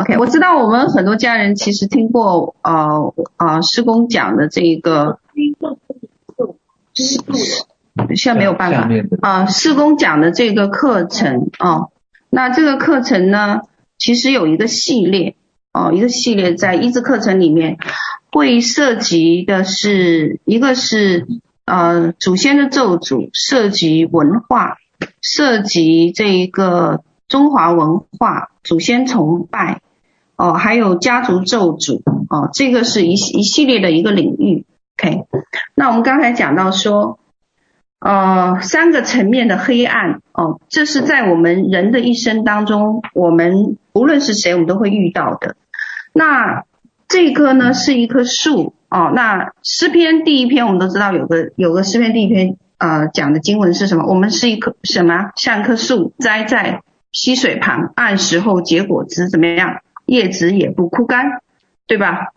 OK，我知道我们很多家人其实听过呃呃师公讲的这一个，是现在没有办法啊，师公讲的这个课程啊，那这个课程呢，其实有一个系列哦，一个系列在一字课程里面会涉及的是一个是呃祖先的咒诅，涉及文化，涉及这一个。中华文化、祖先崇拜，哦，还有家族咒诅，哦，这个是一一系列的一个领域。OK，那我们刚才讲到说，呃，三个层面的黑暗，哦，这是在我们人的一生当中，我们无论是谁，我们都会遇到的。那这一棵呢，是一棵树，哦，那诗篇第一篇我们都知道有个有个诗篇第一篇，呃，讲的经文是什么？我们是一棵什么？像棵树栽在。溪水旁，按时候结果子，怎么样？叶子也不枯干，对吧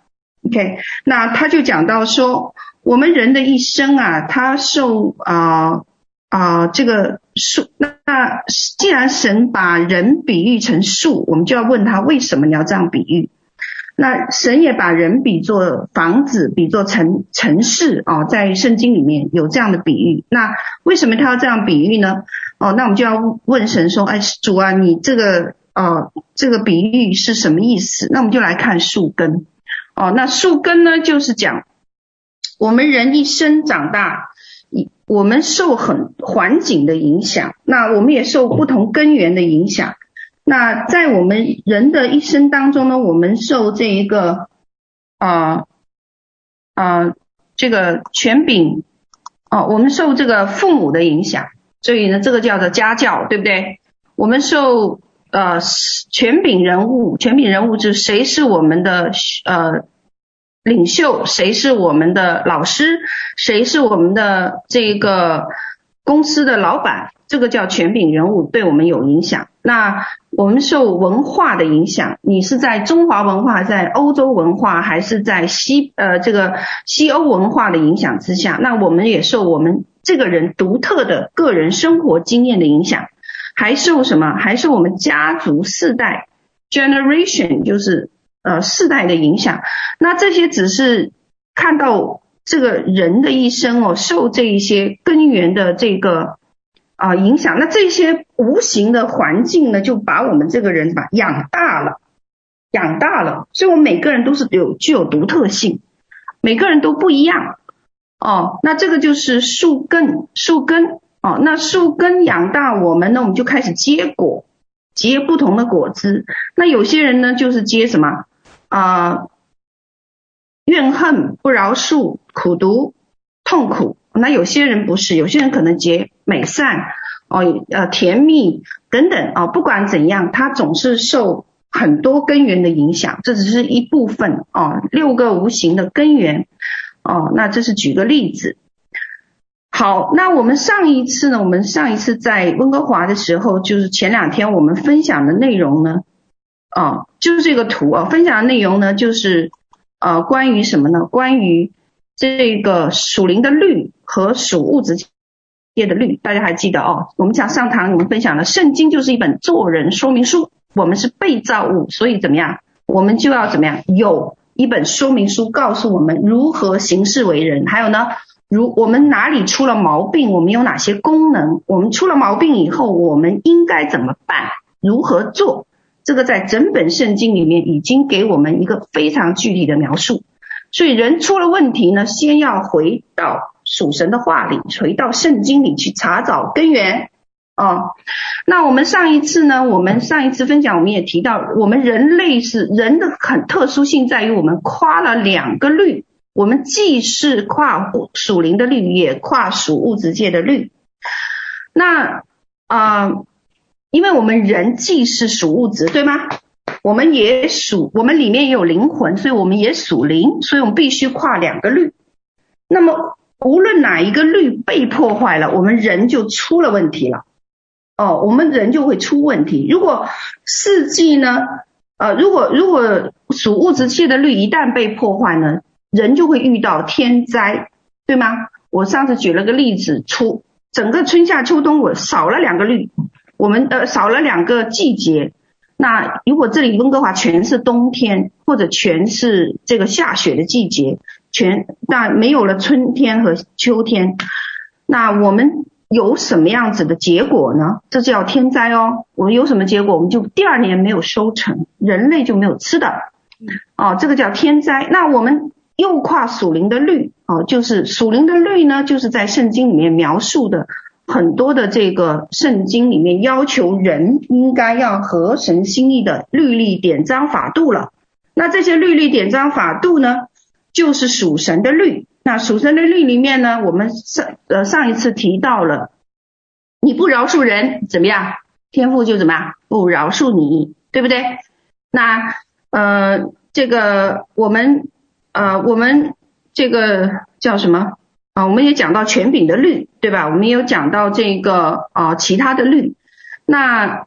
？OK，那他就讲到说，我们人的一生啊，他受啊啊、呃呃、这个树，那那既然神把人比喻成树，我们就要问他，为什么你要这样比喻？那神也把人比作房子，比作城城市啊，在圣经里面有这样的比喻。那为什么他要这样比喻呢？哦，那我们就要问神说：“哎，主啊，你这个呃，这个比喻是什么意思？”那我们就来看树根。哦，那树根呢，就是讲我们人一生长大，我们受很环境的影响，那我们也受不同根源的影响。那在我们人的一生当中呢，我们受这一个啊啊、这个权柄哦，我们受这个父母的影响。所以呢，这个叫做家教，对不对？我们受呃权柄人物，权柄人物就是谁是我们的呃领袖，谁是我们的老师，谁是我们的这个公司的老板，这个叫权柄人物，对我们有影响。那我们受文化的影响，你是在中华文化，在欧洲文化，还是在西呃这个西欧文化的影响之下？那我们也受我们。这个人独特的个人生活经验的影响，还受什么？还受我们家族世代 generation，就是呃世代的影响。那这些只是看到这个人的一生哦，受这一些根源的这个啊、影响。那这些无形的环境呢，就把我们这个人把养大了，养大了。所以我们每个人都是有具有独特性，每个人都不一样。哦，那这个就是树根，树根哦，那树根养大我们呢，我们就开始结果，结不同的果子。那有些人呢，就是结什么啊、怨恨、不饶恕、苦毒、痛苦。那有些人不是，有些人可能结美善哦，呃，甜蜜等等哦。不管怎样，他总是受很多根源的影响，这只是一部分哦，六个无形的根源。哦，那这是举个例子。好，那我们上一次呢？我们上一次在温哥华的时候，就是前两天我们分享的内容呢，哦，就是这个图啊，分享的内容呢，就是呃，关于什么呢？关于这个属灵的律和属物质界的律，大家还记得哦？我们讲上堂，我们分享了圣经就是一本做人说明书，我们是被造物，所以怎么样？我们就要怎么样？有。一本说明书告诉我们如何行事为人，还有呢，如我们哪里出了毛病，我们有哪些功能，我们出了毛病以后，我们应该怎么办，如何做？这个在整本圣经里面已经给我们一个非常具体的描述。所以人出了问题呢，先要回到属神的话里，回到圣经里去查找根源。哦，那我们上一次呢？我们上一次分享，我们也提到，我们人类是人的很特殊性在于，我们跨了两个律，我们既是跨属灵的律，也跨属物质界的律。那啊、因为我们人既是属物质，对吗？我们也属，我们里面也有灵魂，所以我们也属灵，所以我们必须跨两个律。那么无论哪一个律被破坏了，我们人就出了问题了。哦，我们人就会出问题。如果四季呢，呃，如果如果属物质界的律一旦被破坏呢，人就会遇到天灾，对吗？我上次举了个例子，出整个春夏秋冬我少了两个绿，我们呃少了两个季节，那如果这里温哥华全是冬天，或者全是这个下雪的季节，全那没有了春天和秋天，那我们有什么样子的结果呢？这叫天灾哦。我们有什么结果？我们就第二年没有收成，人类就没有吃的。哦，这个叫天灾。那我们又跨属灵的律啊，就是属灵的律呢，就是在圣经里面描述的。很多的这个圣经里面要求人应该要合神心意的律例典章法度了。那这些律例典章法度呢，就是属神的律。那属神的律里面呢，我们上呃上一次提到了，你不饶恕人怎么样？天父就怎么样？不饶恕你，对不对？那呃这个我们呃我们这个叫什么？啊，我们也讲到权柄的律，对吧？我们也有讲到这个啊，其他的律。那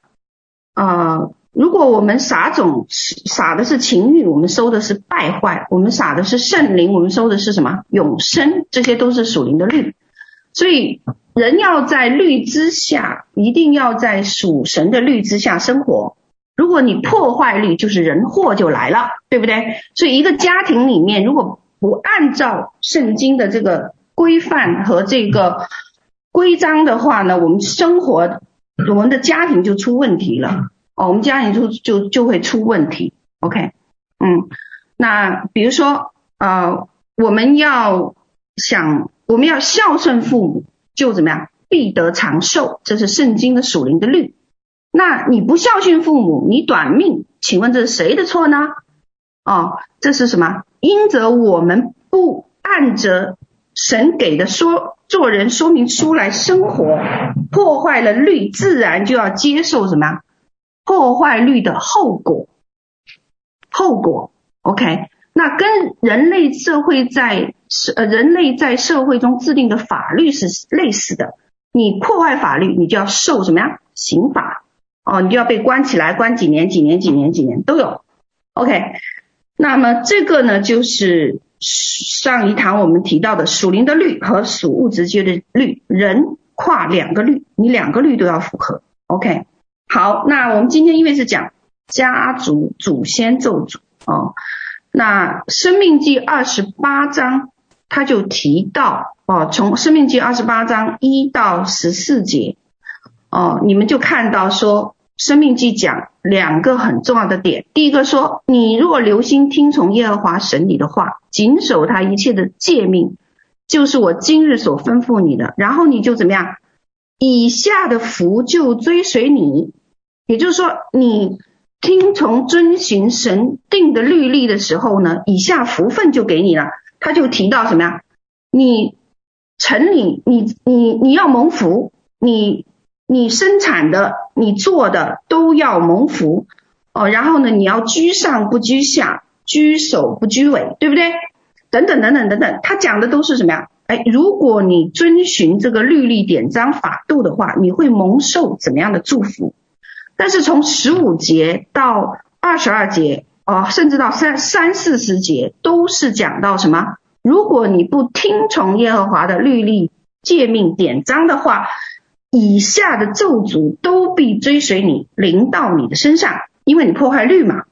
呃，如果我们撒种撒的是情欲，我们收的是败坏；我们撒的是圣灵，我们收的是什么？永生。这些都是属灵的律。所以人要在律之下，一定要在属神的律之下生活。如果你破坏律，就是人祸就来了，对不对？所以一个家庭里面，如果不按照圣经的这个。规范和这个规章的话呢，我们生活，我们的家庭就出问题了哦，我们家庭就就就会出问题。OK，嗯，那比如说呃，我们要想我们要孝顺父母，就怎么样，必得长寿，这是圣经的属灵的律。那你不孝顺父母，你短命，请问这是谁的错呢？哦，这是什么？因着我们不按着。神给的说做人说明书来生活，破坏了律，自然就要接受什么？破坏律的后果。后果，OK？那跟人类社会在社呃人类在社会中制定的法律是类似的。你破坏法律，你就要受什么呀？刑法哦，你就要被关起来，关几年、几年、几年、几年都有。OK？那么这个呢，就是。上一堂我们提到的属灵的律和属物质界的律，人跨两个律，你两个律都要符合。OK，好，那我们今天因为是讲家族祖先咒诅哦，那生命记二十八章他就提到哦，从生命记二十八章一到十四节哦，你们就看到说。生命记讲两个很重要的点，第一个说，你若留心听从耶和华神你的话，谨守他一切的诫命，就是我今日所吩咐你的，然后你就怎么样？以下的福就追随你，也就是说，你听从遵循神定的律例的时候呢，以下福分就给你了。他就提到什么呀？你城里，你你你要蒙福，你。你生产的，你做的都要蒙福哦。然后呢，你要居上不居下，居首不居尾，对不对？等等等等等等，他讲的都是什么呀？哎，如果你遵循这个律例典章法度的话，你会蒙受怎么样的祝福？但是从十五节到二十二节哦，甚至到三三四十节，都是讲到什么？如果你不听从耶和华的律例诫命典章的话。以下的咒诅都必追随你，临到你的身上，因为你破坏律嘛，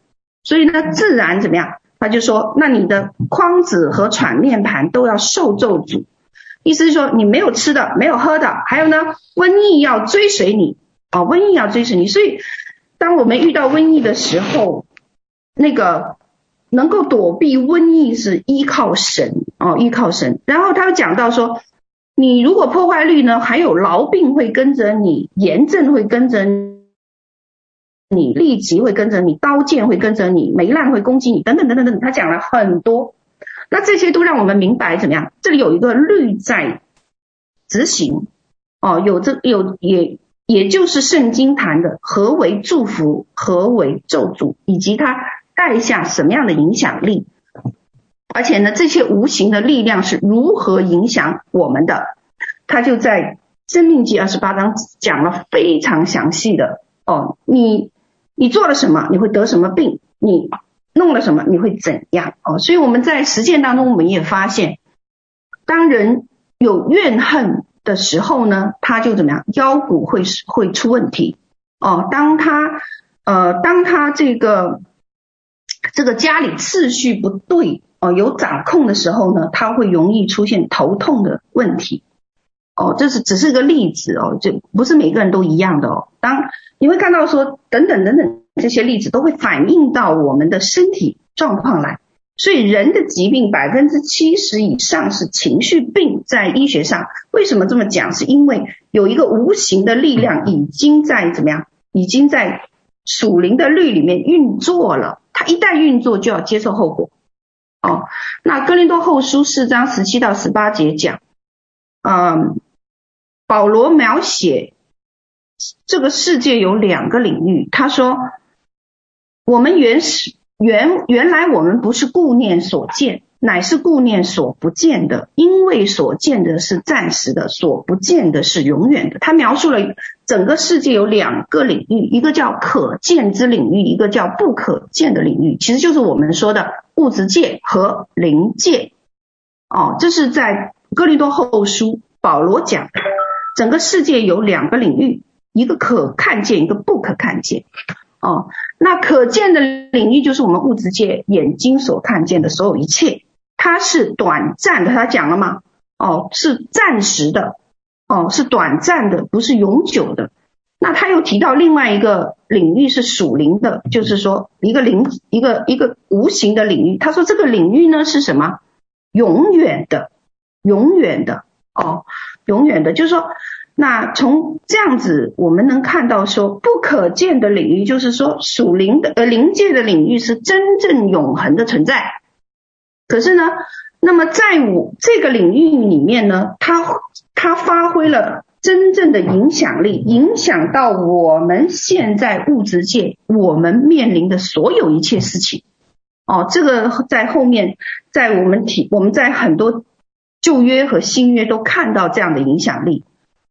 所以呢，自然怎么样？他就说，那你的筐子和喘面盘都要受咒诅，意思是说你没有吃的，没有喝的，还有呢，瘟疫要追随你啊，瘟疫要追随你。所以，当我们遇到瘟疫的时候，那个能够躲避瘟疫是依靠神哦，依靠神。然后他又讲到说。你如果破坏律呢，还有痨病会跟着你，炎症会跟着你，痢疾会跟着你，刀剑会跟着你，霉烂会攻击你，等等等等等。他讲了很多，那这些都让我们明白怎么样？这里有一个律在执行哦，有这有也也就是圣经谈的何为祝福，何为咒诅，以及它带下什么样的影响力。而且呢，这些无形的力量是如何影响我们的？他就在《生命记》二十八章讲了非常详细的哦，你你做了什么，你会得什么病？你弄了什么，你会怎样？哦，所以我们在实践当中，我们也发现，当人有怨恨的时候呢，他就怎么样？腰骨会会出问题哦。当他呃，当他这个这个家里次序不对哦，有掌控的时候呢，他会容易出现头痛的问题。哦，这是只是个例子哦，就不是每个人都一样的哦。当你会看到说，等等等等这些例子都会反映到我们的身体状况来。所以人的疾病百分之七十以上是情绪病，在医学上为什么这么讲？是因为有一个无形的力量已经在怎么样？已经在属灵的律里面运作了。它一旦运作，就要接受后果。哦，那哥林多后书四章十七到十八节讲，嗯，保罗描写这个世界有两个领域。他说，我们原始。原原来我们不是顾念所见，乃是顾念所不见的，因为所见的是暂时的，所不见的是永远的。他描述了整个世界有两个领域，一个叫可见之领域，一个叫不可见的领域，其实就是我们说的物质界和灵界。哦，这是在哥林多后书保罗讲的，整个世界有两个领域，一个可看见，一个不可看见。哦，那可见的领域就是我们物质界眼睛所看见的所有一切，它是短暂的。他讲了吗？哦，是暂时的，哦，是短暂的，不是永久的。那他又提到另外一个领域是属灵的，就是说一个灵，一个一个无形的领域。他说这个领域呢是什么？永远的，永远的，哦，永远的，就是说。那从这样子，我们能看到说，不可见的领域，就是说属灵的呃灵界的领域是真正永恒的存在。可是呢，那么在我这个领域里面呢，它它发挥了真正的影响力，影响到我们现在物质界我们面临的所有一切事情。哦，这个在后面，在我们体我们在很多旧约和新约都看到这样的影响力。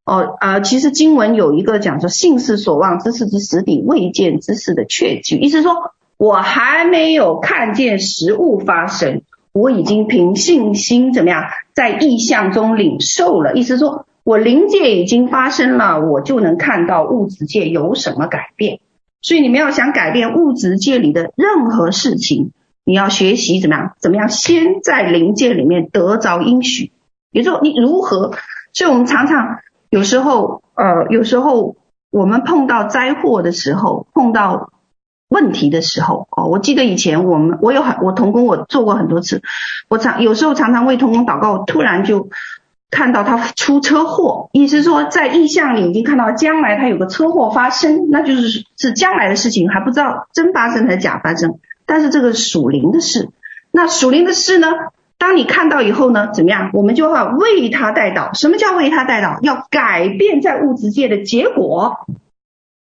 哦，啊、呃，其实经文有一个讲说，信是所望之事之实底，未见之事的确据。意思说，我还没有看见实物发生，我已经凭信心怎么样，在意象中领受了。意思说，我灵界已经发生了，我就能看到物质界有什么改变。所以你们要想改变物质界里的任何事情，你要学习怎么样，怎么样先在灵界里面得着应许。比如说，你如何？所以我们常常。有时候，呃，有时候我们碰到灾祸的时候，碰到问题的时候，哦，我记得以前我们，我有很，我同工我做过很多次，我常有时候常常为同工祷告，突然就看到他出车祸，意思说在意象里已经看到将来他有个车祸发生，那就是是将来的事情，还不知道真发生还是假发生，但是这个属灵的事，那属灵的事呢？当你看到以后呢，怎么样？我们就要为他代祷。什么叫为他代祷？要改变在物质界的结果。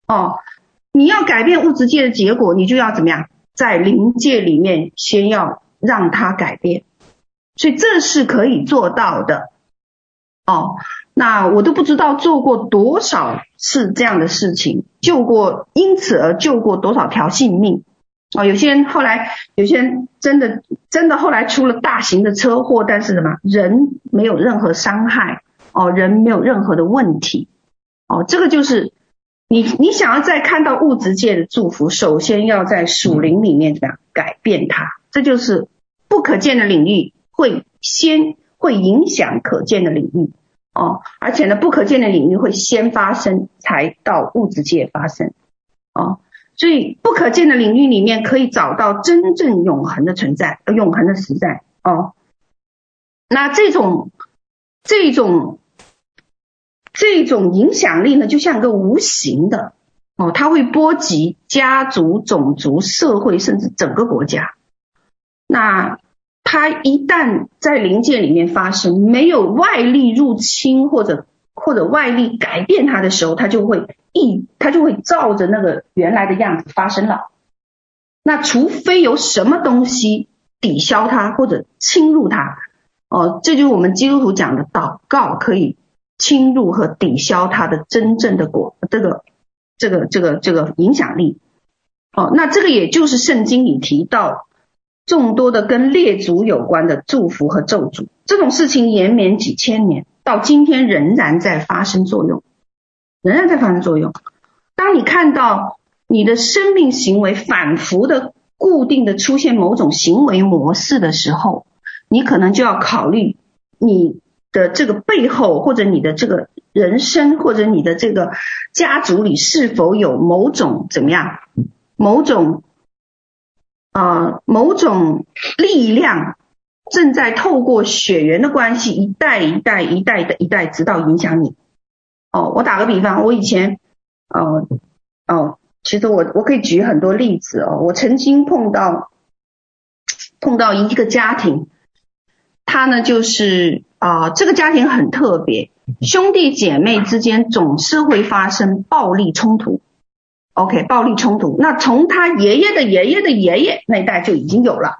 哦，你要改变物质界的结果，你就要怎么样？在灵界里面先要让它改变。所以这是可以做到的。哦，那我都不知道做过多少次这样的事情，救过，因此而救过多少条性命。哦，有些人后来，有些人真的真的后来出了大型的车祸，但是什么？人没有任何伤害，哦，人没有任何的问题，哦，这个就是你你想要再看到物质界的祝福，首先要在属灵里面怎么样改变它？这就是不可见的领域会先会影响可见的领域，哦，而且呢，不可见的领域会先发生，才到物质界发生，哦。所以不可见的领域里面可以找到真正永恒的存在，永恒的实在哦。那这种这种这种影响力呢，就像一个无形的哦，它会波及家族、种族、社会，甚至整个国家。那它一旦在灵界里面发生，没有外力入侵或者或者外力改变它的时候，它就会。一，它就会照着那个原来的样子发生了。那除非有什么东西抵消它或者侵入它，哦，这就是我们基督徒讲的祷告可以侵入和抵消它的真正的果，这个这个这个这个影响力。哦，那这个也就是圣经里提到众多的跟列祖有关的祝福和咒诅，这种事情延绵几千年，到今天仍然在发生作用。仍然在发生作用。当你看到，你的生命行为反复的、固定的出现某种行为模式的时候，你可能就要考虑你的这个背后，或者你的这个人生，或者你的这个家族里是否有某种怎么样，某种啊、某种力量正在透过血缘的关系，一代一代一代的一代，直到影响你。哦，我打个比方，我以前，哦哦，其实我我可以举很多例子哦。我曾经碰到碰到一个家庭，他呢就是啊、呃，这个家庭很特别，兄弟姐妹之间总是会发生暴力冲突。OK，暴力冲突，那从他爷爷的爷爷的爷爷那一代就已经有了。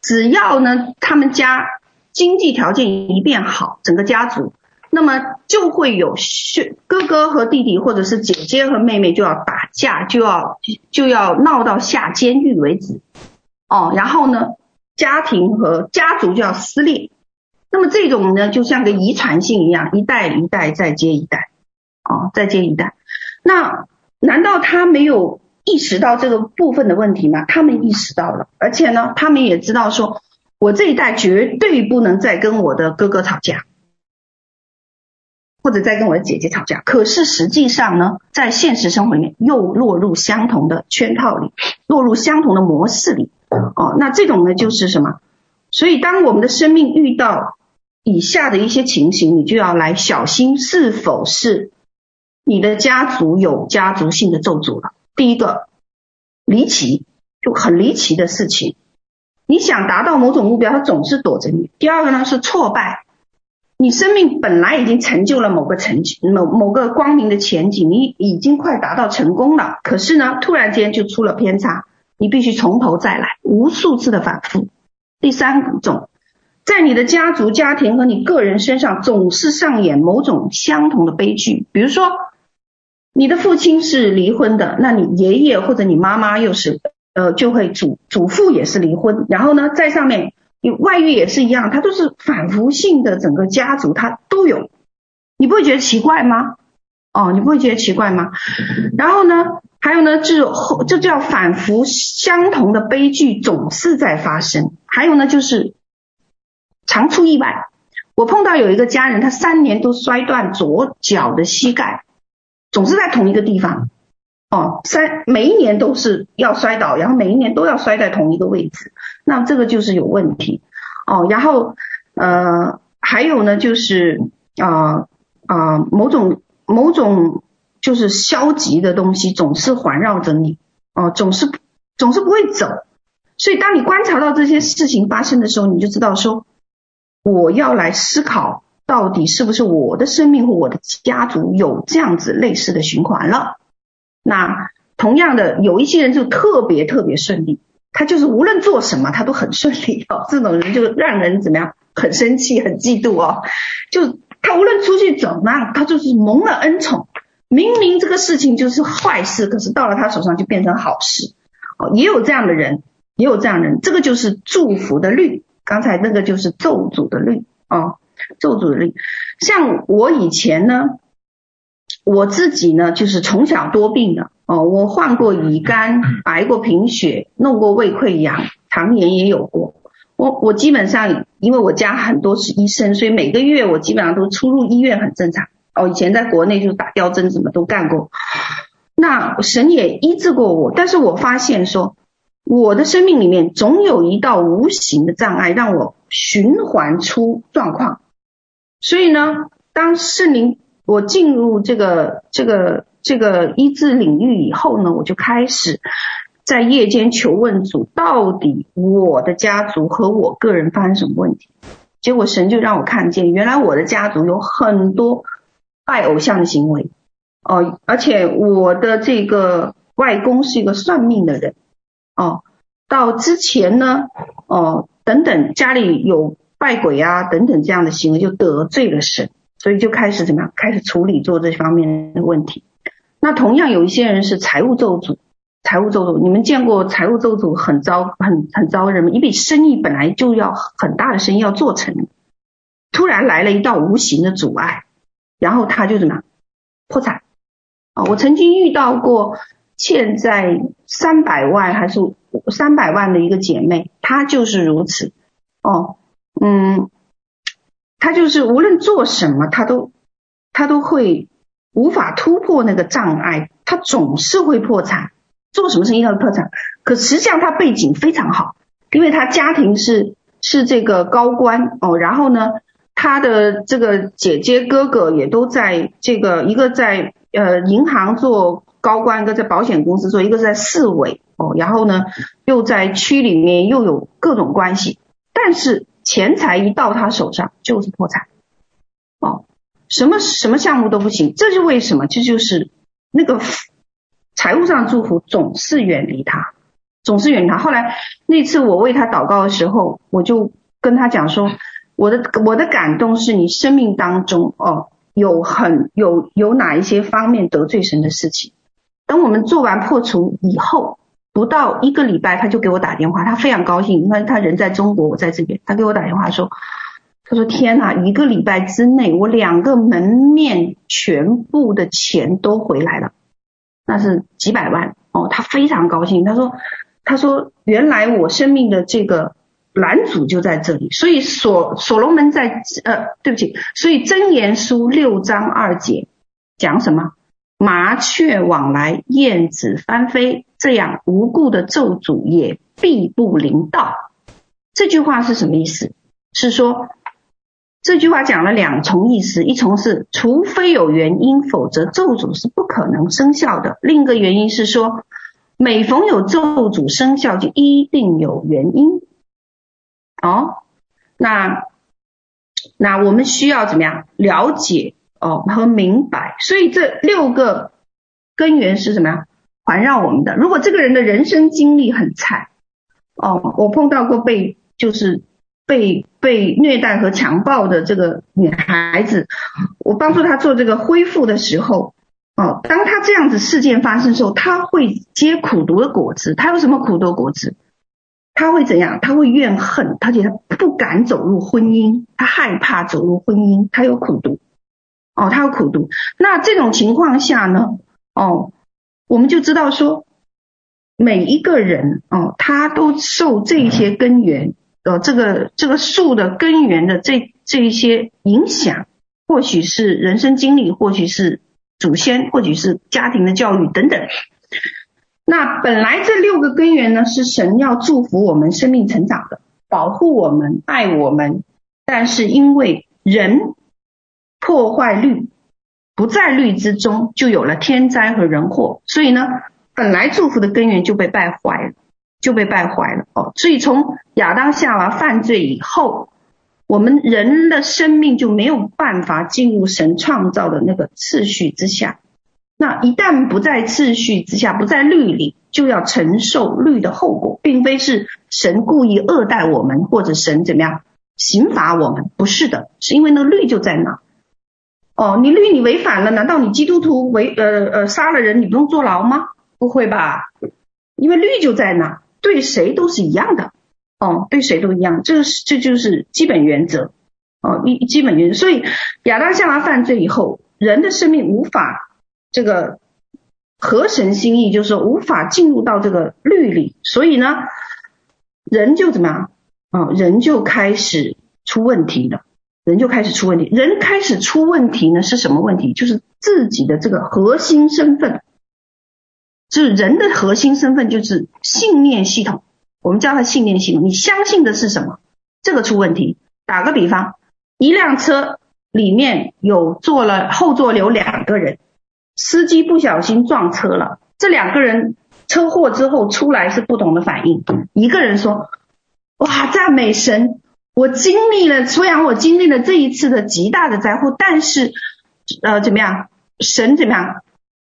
只要呢，他们家经济条件一变好，整个家族。那么就会有兄哥哥和弟弟，或者是姐姐和妹妹就要打架，就要就要闹到下监狱为止，哦，然后呢，家庭和家族就要撕裂。那么这种呢，就像个遗传性一样，一代一代再接一代，哦，再接一代。那难道他没有意识到这个部分的问题吗？他们意识到了，而且呢，他们也知道说，我这一代绝对不能再跟我的哥哥吵架。或者在跟我的姐姐吵架，可是实际上呢，在现实生活里面又落入相同的圈套里，落入相同的模式里。哦，那这种呢就是什么？所以当我们的生命遇到以下的一些情形，你就要来小心是否是你的家族有家族性的咒诅了。第一个，离奇，就很离奇的事情，你想达到某种目标，它总是躲着你。第二个呢是挫败。你生命本来已经成就了某个成绩，某某个光明的前景，你已经快达到成功了。可是呢，突然间就出了偏差，你必须从头再来，无数次的反复。第三种，在你的家族、家庭和你个人身上总是上演某种相同的悲剧。比如说，你的父亲是离婚的，那你爷爷或者你妈妈又是，呃，就会祖祖父也是离婚，然后呢，在上面。你外遇也是一样，它都是反复性的，整个家族它都有，你不会觉得奇怪吗？哦，你不会觉得奇怪吗？然后呢，还有呢，就这叫反复相同的悲剧总是在发生。还有呢，就是常出意外。我碰到有一个家人，他三年都摔断左脚的膝盖，总是在同一个地方。哦，三每一年都是要摔倒，然后每一年都要摔在同一个位置，那这个就是有问题。哦，然后呃还有呢，就是啊啊、某种某种就是消极的东西总是环绕着你，哦、总是总是不会走。所以当你观察到这些事情发生的时候，你就知道说，我要来思考到底是不是我的生命或我的家族有这样子类似的循环了。那同样的，有一些人就特别特别顺利，他就是无论做什么他都很顺利哦。这种人就让人怎么样？很生气，很嫉妒哦。就他无论出去怎么样，他就是蒙了恩宠。明明这个事情就是坏事，可是到了他手上就变成好事哦。也有这样的人，也有这样的人，这个就是祝福的律。刚才那个就是咒诅的律啊，咒诅的律。像我以前呢。我自己呢，就是从小多病的哦，我患过乙肝，挨过贫血，弄过胃溃疡，肠炎也有过。我我基本上，因为我家很多是医生，所以每个月我基本上都出入医院，很正常。哦，以前在国内就打吊针，什么都干过。那神也医治过我，但是我发现说，我的生命里面总有一道无形的障碍，让我循环出状况。所以呢，当圣灵。我进入这个这个这个医治领域以后呢，我就开始在夜间求问主，到底我的家族和我个人发生什么问题？结果神就让我看见，原来我的家族有很多拜偶像的行为哦，而且我的这个外公是一个算命的人哦，到之前呢哦等等家里有拜鬼啊等等这样的行为，就得罪了神。所以就开始怎么样？开始处理做这方面的问题。那同样有一些人是财务咒诅，财务咒诅，你们见过财务咒诅很招、很很招人吗？一笔生意本来就要很大的生意要做成，突然来了一道无形的阻碍，然后他就怎么样？破产。啊，我曾经遇到过欠债三百万还是三百万的一个姐妹，她就是如此。哦，嗯，她就是无论做什么，她都她都会无法突破那个障碍，她总是会破产。做什么生意都破产，可实际上她背景非常好，因为她家庭是是这个高官哦，然后呢，她的这个姐姐哥哥也都在这个一个在呃银行做。高官，一个在保险公司做，一个是在市委哦，然后呢，又在区里面又有各种关系，但是钱财一到他手上就是破产，哦，什么什么项目都不行，这就为什么？这就是那个财务上的祝福总是远离他，总是远离他。后来那次我为他祷告的时候，我就跟他讲说，我的我的感动是你生命当中哦，有很有有哪一些方面得罪神的事情。等我们做完破除以后，不到一个礼拜，他就给我打电话，他非常高兴，因为他人在中国，我在这边，他给我打电话说，他说天哪，一个礼拜之内，我两个门面全部的钱都回来了，那是几百万哦，他非常高兴，他说，他说原来我生命的这个拦阻就在这里，所以所所罗门在呃，对不起，所以箴言书六章二节讲什么？麻雀往来，燕子翻飞，这样无故的咒诅也必不灵道。这句话是什么意思？是说这句话讲了两重意思，一重是除非有原因，否则咒诅是不可能生效的；另一个原因是说，每逢有咒诅生效，就一定有原因。哦，那那我们需要怎么样了解？哦，和明白，所以这六个根源是什么呀？环绕我们的。如果这个人的人生经历很惨，哦，我碰到过被就是被被虐待和强暴的这个女孩子，我帮助她做这个恢复的时候，哦，当她这样子事件发生的时候，她会结苦毒的果子。她有什么苦毒果子？她会怎样？她会怨恨，她觉得不敢走入婚姻，她害怕走入婚姻，她有苦毒。哦，他有苦读。那这种情况下呢？哦，我们就知道说，每一个人哦，他都受这些根源，呃，这个这个树的根源的这这一些影响，或许是人生经历，或许是祖先，或许是家庭的教育等等。那本来这六个根源呢，是神要祝福我们生命成长的，保护我们，爱我们，但是因为人。破坏律，不在律之中，就有了天灾和人祸。所以呢，本来祝福的根源就被败坏了，就被败坏了哦。所以从亚当夏娃犯罪以后，我们人的生命就没有办法进入神创造的那个次序之下。那一旦不在次序之下，不在律里，就要承受律的后果，并非是神故意恶待我们，或者神怎么样刑罚我们，不是的，是因为那律就在那。哦，你律你违反了，难道你基督徒违呃呃杀了人，你不用坐牢吗？不会吧，因为律就在那，对谁都是一样的。哦，对谁都一样，这是这就是基本原则。哦，一基本原则。所以亚当夏娃犯罪以后，人的生命无法这个合神心意，就是说无法进入到这个律里，所以呢，人就怎么样？啊、哦，人就开始出问题了。人就开始出问题，人开始出问题呢，是什么问题？就是自己的这个核心身份，就是人的核心身份就是信念系统，我们叫它信念系统。你相信的是什么？这个出问题。打个比方，一辆车里面有坐了后座有两个人，司机不小心撞车了，这两个人车祸之后出来是不同的反应。一个人说：“哇，赞美神。”我经历了，虽然我经历了这一次的极大的灾祸，但是，呃，怎么样？神怎么样？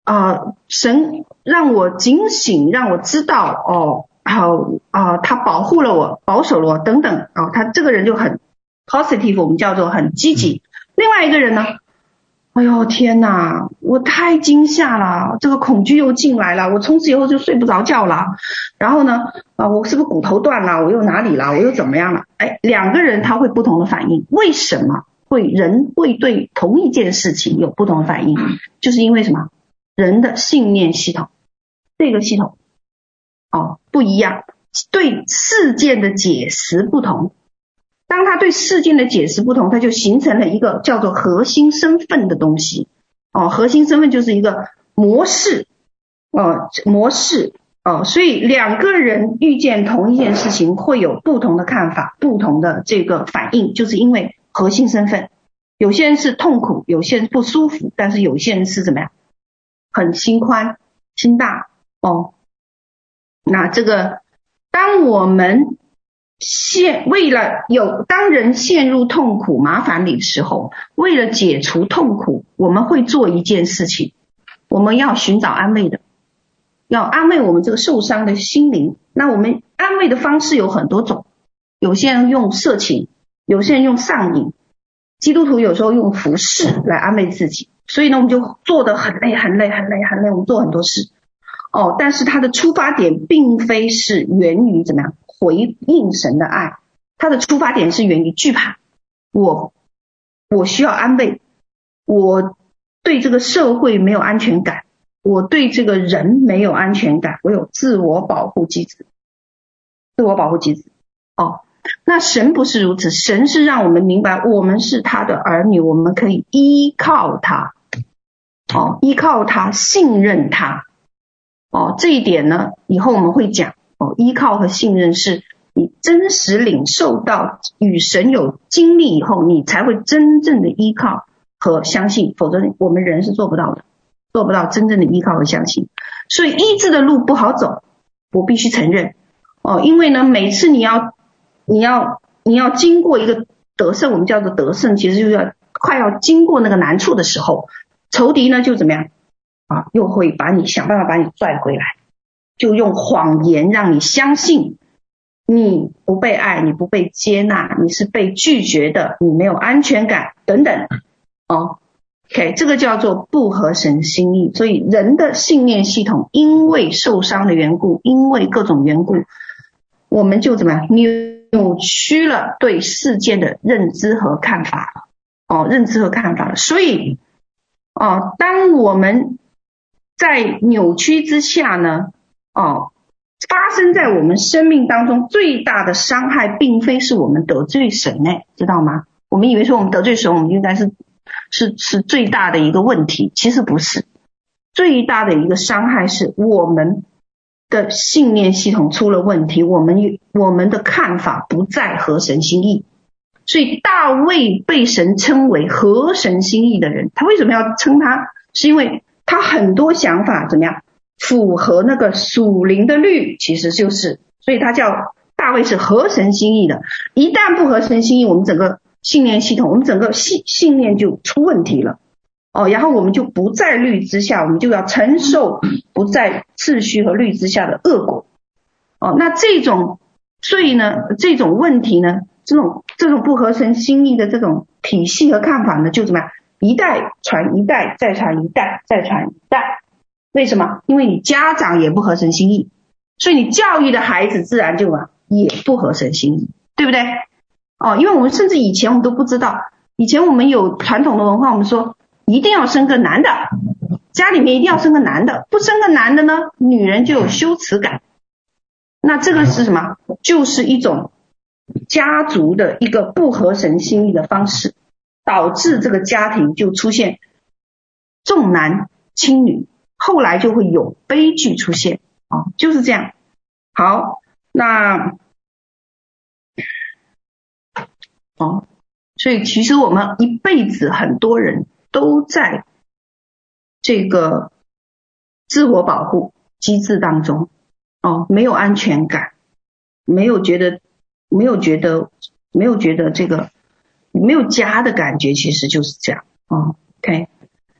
啊、呃，神让我警醒，让我知道，哦，好，啊、他保护了我，保守了我，等等，哦，他这个人就很 positive，我们叫做很积极。另外一个人呢？哎呦天哪！我太惊吓了，这个恐惧又进来了，我从此以后就睡不着觉了。然后呢，啊，我是不是骨头断了？我又哪里了？我又怎么样了？哎，两个人他会不同的反应，为什么会人会对同一件事情有不同的反应？就是因为什么？人的信念系统，这个系统哦不一样，对事件的解释不同。当他对事件的解释不同，他就形成了一个叫做核心身份的东西。哦，核心身份就是一个模式，哦，模式，哦，所以两个人遇见同一件事情会有不同的看法，不同的这个反应，就是因为核心身份。有些人是痛苦，有些人不舒服，但是有些人是怎么样？很心宽、心大，哦。那这个，当我们。陷为了有当人陷入痛苦麻烦里的时候，为了解除痛苦，我们会做一件事情，我们要寻找安慰的，要安慰我们这个受伤的心灵。那我们安慰的方式有很多种，有些人用色情，有些人用上瘾，基督徒有时候用服侍来安慰自己。所以呢，我们就做得很累，很累，很累，很累。我们做很多事，哦，但是它的出发点并非是源于怎么样？回应神的爱，他的出发点是源于惧怕。我我需要安慰，我对这个社会没有安全感，我对这个人没有安全感，我有自我保护机制。自我保护机制。哦，那神不是如此，神是让我们明白，我们是他的儿女，我们可以依靠他。哦，依靠他，信任他。哦，这一点呢，以后我们会讲。哦，依靠和信任是你真实领受到与神有经历以后，你才会真正的依靠和相信，否则我们人是做不到的，做不到真正的依靠和相信。所以医治的路不好走，我必须承认。哦，因为呢，每次你要你要你要经过一个得胜，我们叫做得胜，其实就要快要经过那个难处的时候，仇敌呢就怎么样啊，又会把你想办法把你拽回来。就用谎言让你相信你不被爱，你不被接纳，你是被拒绝的，你没有安全感等等。哦，OK，这个叫做不合神心意。所以人的信念系统因为受伤的缘故，因为各种缘故，我们就怎么样扭扭曲了对事件的认知和看法。哦，认知和看法了。所以，哦，当我们在扭曲之下呢？哦，发生在我们生命当中最大的伤害，并非是我们得罪神呢，知道吗？我们以为说我们得罪神，我们应该是是是最大的一个问题，其实不是。最大的一个伤害是我们的信念系统出了问题，我们我们的看法不再合神心意。所以大卫被神称为合神心意的人，他为什么要称他？是因为他很多想法怎么样？符合那个属灵的律，其实就是，所以他叫大卫是合神心意的。一旦不合神心意，我们整个信念系统，我们整个信信念就出问题了。哦，然后我们就不在律之下，我们就要承受不在秩序和律之下的恶果。哦，那这种罪呢，这种问题呢，这种这种不合神心意的这种体系和看法呢，就怎么样？一代传一代，再传一代，再传一代。为什么？因为你家长也不合神心意，所以你教育的孩子自然就啊也不合神心意，对不对？哦，因为我们甚至以前我们都不知道，以前我们有传统的文化，我们说一定要生个男的，家里面一定要生个男的，不生个男的呢，女人就有羞耻感。那这个是什么？就是一种家族的一个不合神心意的方式，导致这个家庭就出现重男轻女。后来就会有悲剧出现啊，就是这样。好，那哦，所以其实我们一辈子很多人都在这个自我保护机制当中哦，没有安全感，没有觉得，没有觉得，没有觉得这个没有家的感觉，其实就是这样哦。OK。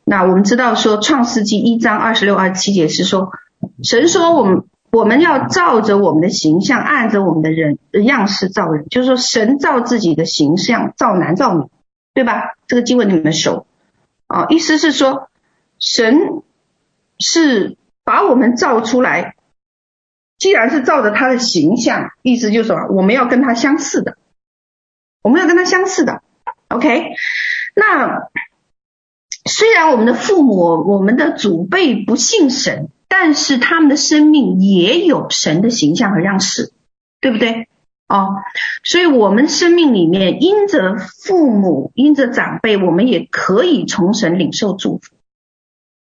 那我们知道说，《创世纪》一章二十六、二十七节是说，神说我们我们要照着我们的形象，按着我们的人样式造人，就是说神造自己的形象，造男造女，对吧？这个经文你们熟啊，意思是说，神是把我们造出来，既然是照着他的形象，意思就是说我们要跟他相似的，我们要跟他相似的，OK？那。虽然我们的父母、我们的祖辈不信神，但是他们的生命也有神的形象和样式，对不对？哦，所以我们生命里面因着父母、因着长辈，我们也可以从神领受祝福。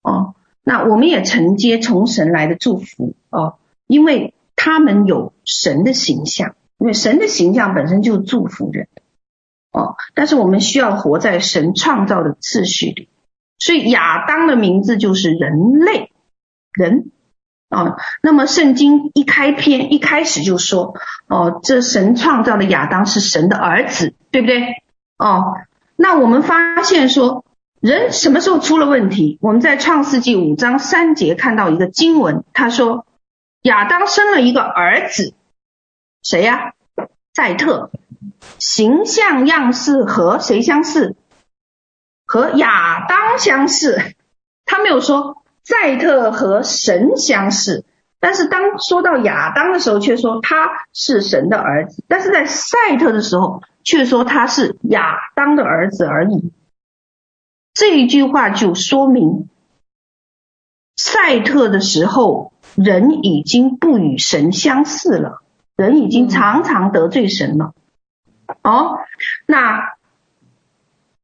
哦，那我们也承接从神来的祝福哦，因为他们有神的形象，因为神的形象本身就祝福人。哦，但是我们需要活在神创造的秩序里。所以亚当的名字就是人类，人啊。那么圣经一开篇一开始就说，哦，这神创造的亚当是神的儿子，对不对？哦，那我们发现说，人什么时候出了问题？我们在创世纪五章三节看到一个经文，他说亚当生了一个儿子，谁呀？赛特，形象样式和谁相似？和亚当相似，他没有说赛特和神相似，但是当说到亚当的时候，却说他是神的儿子；但是在赛特的时候，却说他是亚当的儿子而已。这一句话就说明，赛特的时候，人已经不与神相似了，人已经常常得罪神了。哦，那。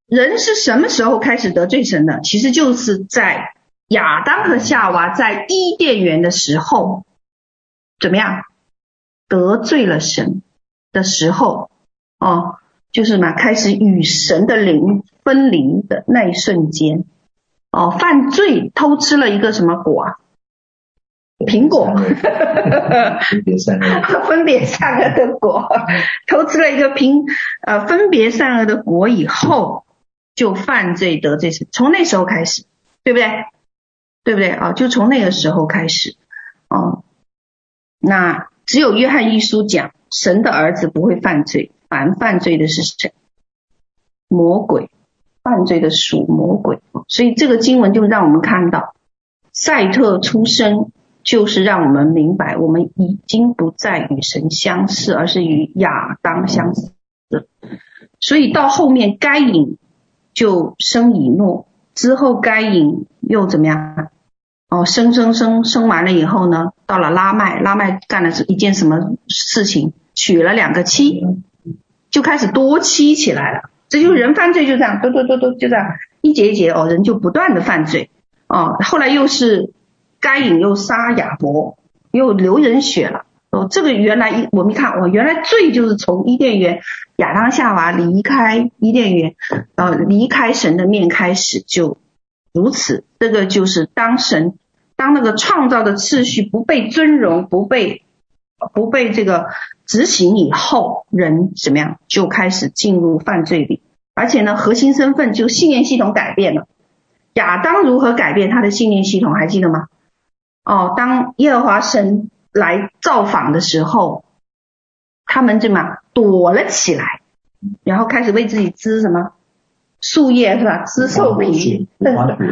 人是什么时候开始得罪神的？其实就是在亚当和夏娃在伊甸园的时候，怎么样得罪了神的时候，哦，就是嘛，开始与神的灵分离的那一瞬间，哦，犯罪偷吃了一个什么果啊？苹果，分别善恶，分别善恶的果，偷吃了一个苹呃分别善恶的果以后。就犯罪得罪神，从那时候开始，对不对？对不对啊？就从那个时候开始，哦，那只有约翰一书讲，神的儿子不会犯罪，凡犯罪的是谁？魔鬼，犯罪的属魔鬼。所以这个经文就让我们看到，赛特出生就是让我们明白，我们已经不再与神相似，而是与亚当相似。所以到后面该隐。就生以诺，之后该隐又怎么样？哦，生生生生完了以后呢，到了拉麦，拉麦干了一件什么事情？娶了两个妻，就开始多妻起来了。这就是人犯罪就这样，多多多多就这样一节一节哦，人就不断的犯罪哦。后来又是该隐又杀亚伯，又流人血了。哦，这个原来一我们一看，哦，原来罪就是从伊甸园亚当夏娃离开伊甸园，呃，离开神的面开始就如此。这个就是当神当那个创造的次序不被尊荣，不被不被这个执行以后，人怎么样就开始进入犯罪里，而且呢，核心身份就信念系统改变了。亚当如何改变他的信念系统？还记得吗？哦，当耶和华神。来造访的时候，他们怎么躲了起来，然后开始为自己织什么树叶是吧？吃树皮，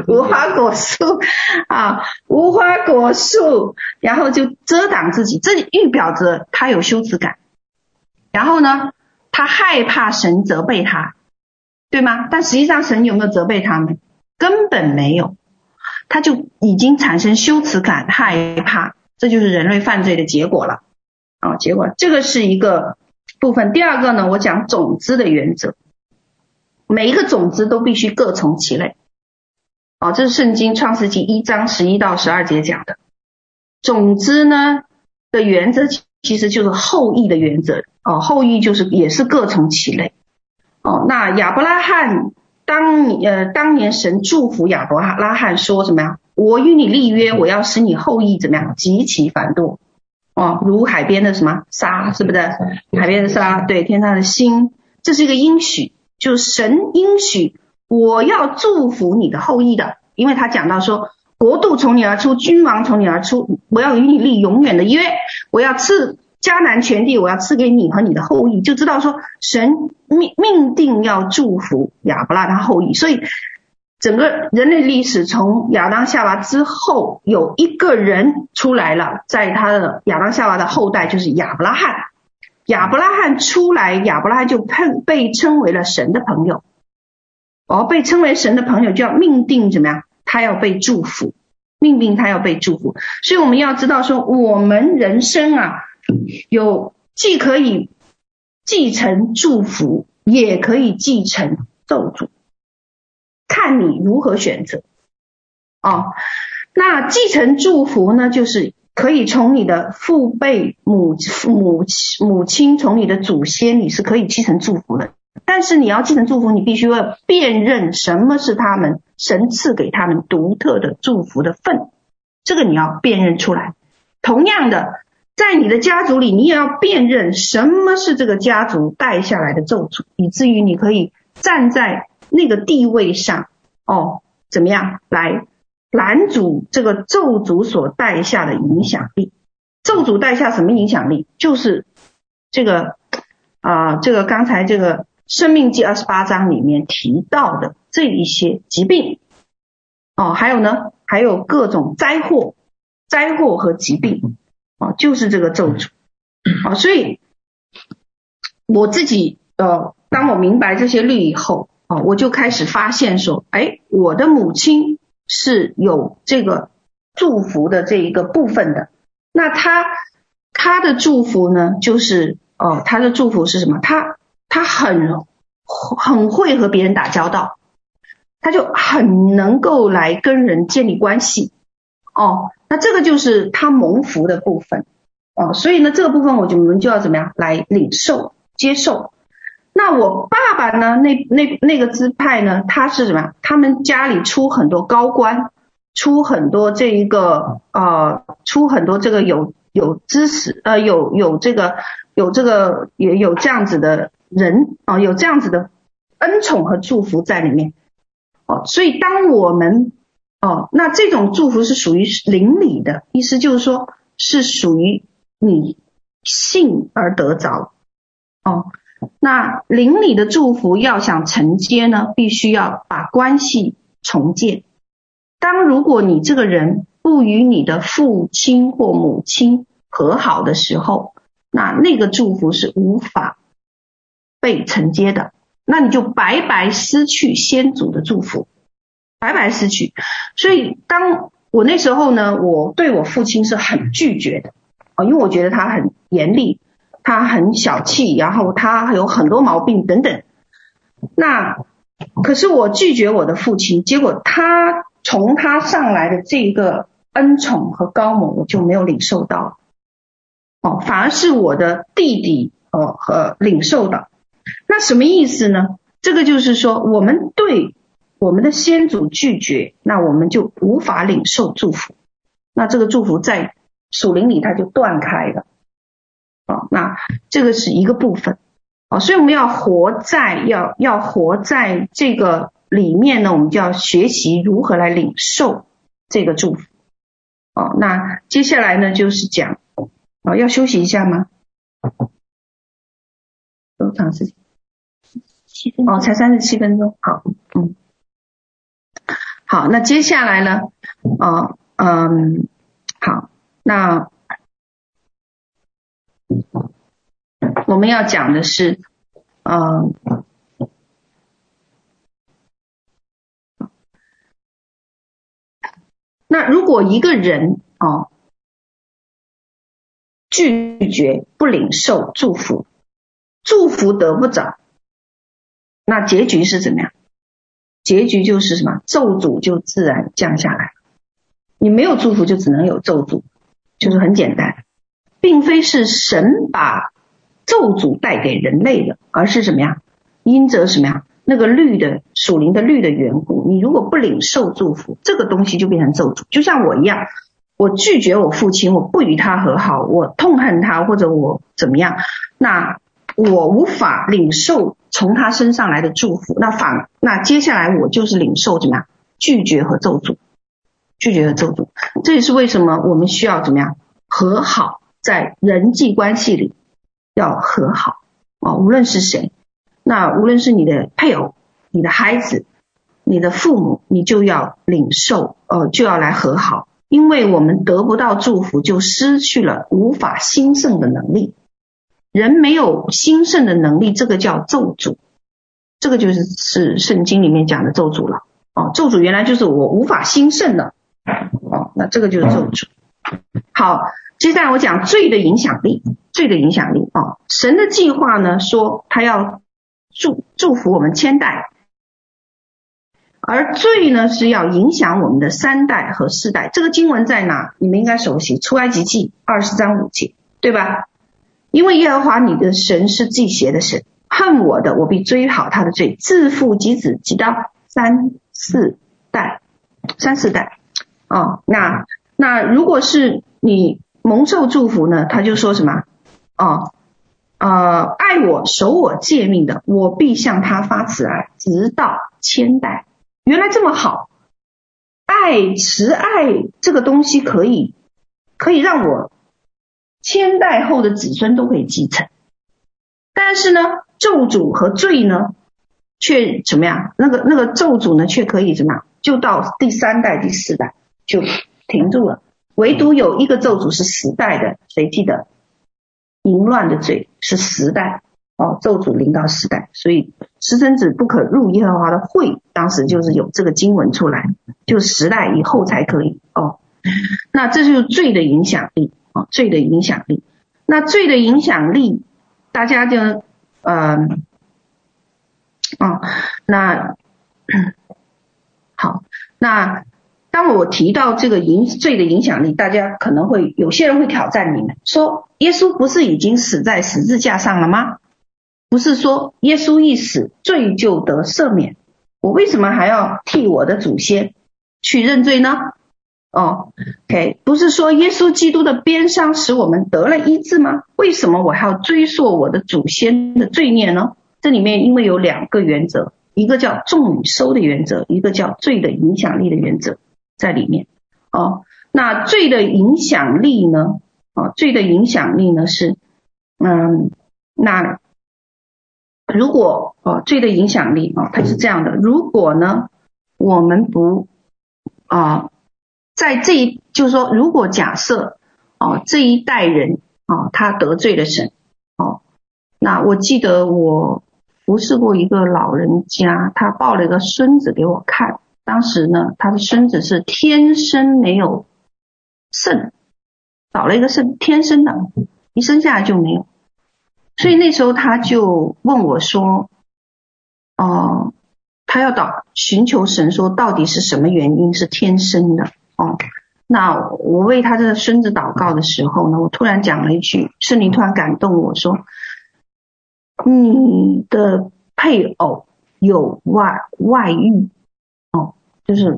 无花果树 啊，无花果树，然后就遮挡自己，这预表着他有羞耻感。然后呢，他害怕神责备他，对吗？但实际上神有没有责备他们？根本没有，他就已经产生羞耻感，害怕。这就是人类犯罪的结果了，啊，结果这个是一个部分。第二个呢，我讲种子的原则，每一个种子都必须各从其类，哦，这是圣经创世纪一章十一到十二节讲的。种子呢的原则其实就是后裔的原则，哦，后裔就是也是各从其类，哦，那亚伯拉罕当呃当年神祝福亚伯拉罕说什么呀？我与你立约，我要使你后裔怎么样？极其繁多哦，如海边的什么沙，是不是？海边的沙，对，天上的星，这是一个应许，就神应许我要祝福你的后裔的，因为他讲到说，国度从你而出，君王从你而出，我要与你立永远的约，我要赐迦南全地，我要赐给你和你的后裔，就知道说神命命定要祝福亚伯拉罕后裔，所以。整个人类历史从亚当夏娃之后，有一个人出来了，在他的亚当夏娃的后代就是亚伯拉罕。亚伯拉罕出来，亚伯拉罕就被称为了神的朋友。哦，被称为神的朋友就要命定怎么样？他要被祝福，命定他要被祝福。所以我们要知道说，我们人生啊，有既可以继承祝福，也可以继承咒诅，看你如何选择。哦，那继承祝福呢，就是可以从你的父辈母母亲母亲，从你的祖先，你是可以继承祝福的。但是你要继承祝福，你必须要辨认什么是他们神赐给他们独特的祝福的份，这个你要辨认出来。同样的，在你的家族里，你也要辨认什么是这个家族带下来的咒诅，以至于你可以站在那个地位上，哦，怎么样来男主这个咒诅所带下的影响力？咒诅带下什么影响力？就是这个啊、这个刚才这个。生命记二十八章里面提到的这一些疾病，哦，还有呢，还有各种灾祸、灾祸和疾病，哦，就是这个咒诅，哦，所以我自己呃，当我明白这些律以后，哦，我就开始发现说，哎，我的母亲是有这个祝福的这一个部分的，那他他的祝福呢，就是哦，他的祝福是什么？他他很很会和别人打交道，他就很能够来跟人建立关系哦。那这个就是他蒙福的部分哦。所以呢，这个部分我就我们就要怎么样来领受接受。那我爸爸呢？那那那个支派呢？他是什么？他们家里出很多高官，出很多这一个呃，出很多这个有有知识呃，有有这个有这个也有这样子的。人啊，有这样子的恩宠和祝福在里面哦，所以当我们哦，那这种祝福是属于邻里的，意思就是说是属于你信而得着哦。那灵里的祝福要想承接呢，必须要把关系重建。当如果你这个人不与你的父亲或母亲和好的时候，那那个祝福是无法。被承接的，那你就白白失去先祖的祝福，白白失去。所以，当我那时候呢，我对我父亲是很拒绝的啊，因为我觉得他很严厉，他很小气，然后他有很多毛病等等。那可是我拒绝我的父亲，结果他从他上来的这个恩宠和高某，我就没有领受到哦，反而是我的弟弟哦和领受的。那什么意思呢？这个就是说，我们对我们的先祖拒绝，那我们就无法领受祝福。那这个祝福在属灵里它就断开了。啊，那这个是一个部分。啊，所以我们要活在要要活在这个里面呢，我们就要学习如何来领受这个祝福。哦，那接下来呢就是讲，啊，要休息一下吗？多长时间？七分哦，才三十七分钟。好，嗯，好，那接下来呢？哦，嗯，好，那我们要讲的是，嗯，那如果一个人哦拒绝不领受祝福。祝福得不着，那结局是怎么样？结局就是什么？咒诅就自然降下来。你没有祝福，就只能有咒诅，就是很简单，并非是神把咒诅带给人类的，而是什么呀？因着什么呀？那个律的属灵的律的缘故，你如果不领受祝福，这个东西就变成咒诅。就像我一样，我拒绝我父亲，我不与他和好，我痛恨他，或者我怎么样，那。我无法领受从他身上来的祝福，那反那接下来我就是领受怎么样？拒绝和咒诅，拒绝和咒诅，这也是为什么我们需要怎么样和好，在人际关系里要和好啊，无论是谁，那无论是你的配偶、你的孩子、你的父母，你就要领受，呃，就要来和好，因为我们得不到祝福，就失去了无法兴盛的能力。人没有兴盛的能力，这个叫咒诅。这个就是是圣经里面讲的咒诅了。哦，咒诅原来就是我无法兴盛的。哦，那这个就是咒诅。好，接下来我讲罪的影响力，罪的影响力啊、哦，神的计划呢，说他要祝祝福我们千代。而罪呢，是要影响我们的三代和四代。这个经文在哪？你们应该熟悉，出埃及记二十章五节，对吧？因为耶和华你的神是忌邪的神，恨我的，我必追讨他的罪，自父及子，及到三四代，三四代。哦，那那如果是你蒙受祝福呢？他就说什么？哦，呃，爱我、守我诫命的，我必向他发慈爱，直到千代。原来这么好，爱慈爱这个东西可以可以让我千代后的子孙都可以继承，但是呢，咒诅和罪呢，却怎么样？那个那个咒诅呢，却可以怎么样？就到第三代、第四代就停住了，唯独有一个咒诅是十代的，谁记得？淫乱的罪是十代。哦，咒诅临到十代，所以私生子不可入耶和华的会，当时就是有这个经文出来，就十代以后才可以哦。那这就是罪的影响力哦，罪的影响力。那罪的影响力，大家就嗯，哦，那 好，那当我提到这个影罪的影响力，大家可能会有些人会挑战你们，说耶稣不是已经死在十字架上了吗？不是说耶稣一死，罪就得赦免，我为什么还要替我的祖先去认罪呢？哦，OK，不是说耶稣基督的鞭伤使我们得了医治吗？为什么我还要追溯我的祖先的罪孽呢？这里面因为有两个原则，一个叫众与收的原则，一个叫罪的影响力的原则在里面。哦，那罪的影响力呢？哦，罪的影响力呢是，嗯，那。如果哦，罪的影响力哦，它是这样的。如果呢，我们不啊，在这一就是说，如果假设哦，这一代人啊，他得罪了神哦，那我记得我服侍过一个老人家，他抱了一个孙子给我看，当时呢，他的孙子是天生没有肾，少了一个肾，天生的，一生下来就没有。所以那时候他就问我说：“哦、他要祷寻求神，说到底是什么原因是天生的？”哦，那我为他的孙子祷告的时候呢，我突然讲了一句，圣灵突然感动我说：“你的配偶有外外遇，就是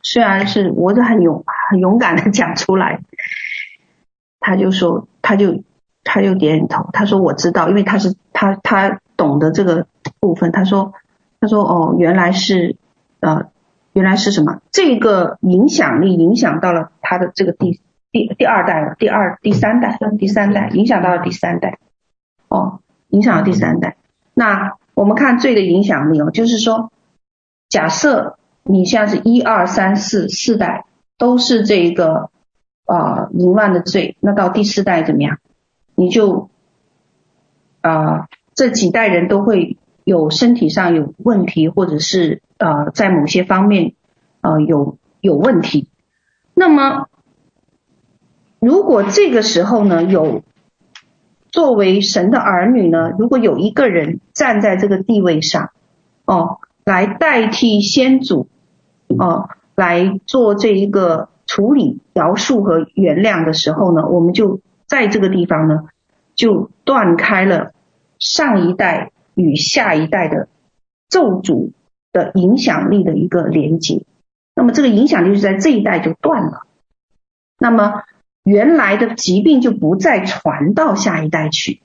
虽然是我是很勇很勇敢的讲出来，他就说他就。”他就点点头，他说我知道，因为他是他他懂得这个部分。他说他说哦，原来是呃原来是什么？这个影响力影响到了他的这个第第第二代了，第二第三代第三代影响到了第三代哦，影响了第三代。那我们看罪的影响力哦，就是说，假设你现在是一二三四四代都是这个啊淫乱的罪，那到第四代怎么样？你就啊、这几代人都会有身体上有问题，或者是呃，在某些方面呃有有问题。那么，如果这个时候呢，有作为神的儿女呢，如果有一个人站在这个地位上，哦，来代替先祖，哦，来做这一个处理、饶恕和原谅的时候呢，我们就。在这个地方呢，就断开了上一代与下一代的咒诅的影响力的一个连接。那么这个影响力是在这一代就断了。那么原来的疾病就不再传到下一代去。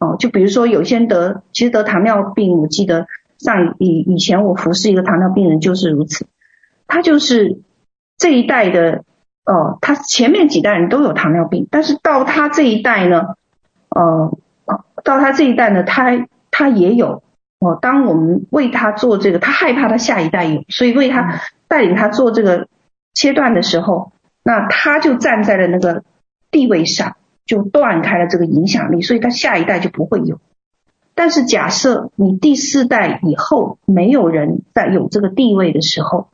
哦，就比如说有些人得，其实得糖尿病，我记得上以以前我服侍一个糖尿病人就是如此，他就是这一代的。哦，他前面几代人都有糖尿病，但是到他这一代呢，呃，到他这一代呢，他他也有。哦，当我们为他做这个，他害怕他下一代有，所以为他带领他做这个切断的时候，那他就站在了那个地位上，就断开了这个影响力，所以他下一代就不会有。但是假设你第四代以后没有人在有这个地位的时候，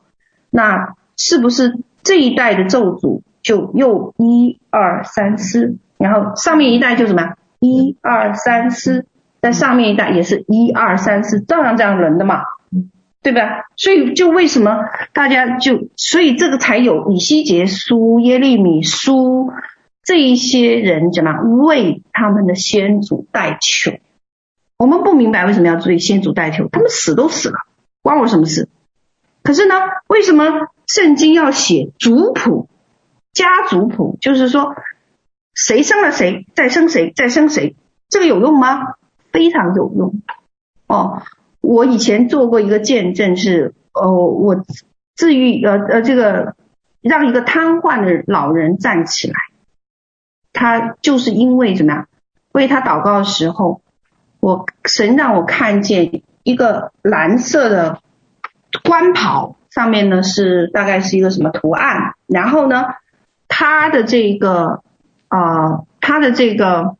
那是不是这一代的咒诅就又一二三四，然后上面一代就什么一二三四，在上面一代也是一二三四，照样这样轮的嘛，对吧？所以就为什么大家就所以这个才有以西结书、耶利米书。这一些人怎么为他们的先祖代求？我们不明白为什么要为先祖代求，他们死都死了，关我什么事？可是呢，为什么圣经要写族谱、家族谱？就是说，谁生了谁，再生谁，再生谁，这个有用吗？非常有用哦。我以前做过一个见证是，是哦，我治愈呃呃这个让一个瘫痪的老人站起来。他就是因为怎么样，为他祷告的时候，我神让我看见一个蓝色的官袍，上面呢是大概是一个什么图案，然后呢，他的这个啊、呃，他的这个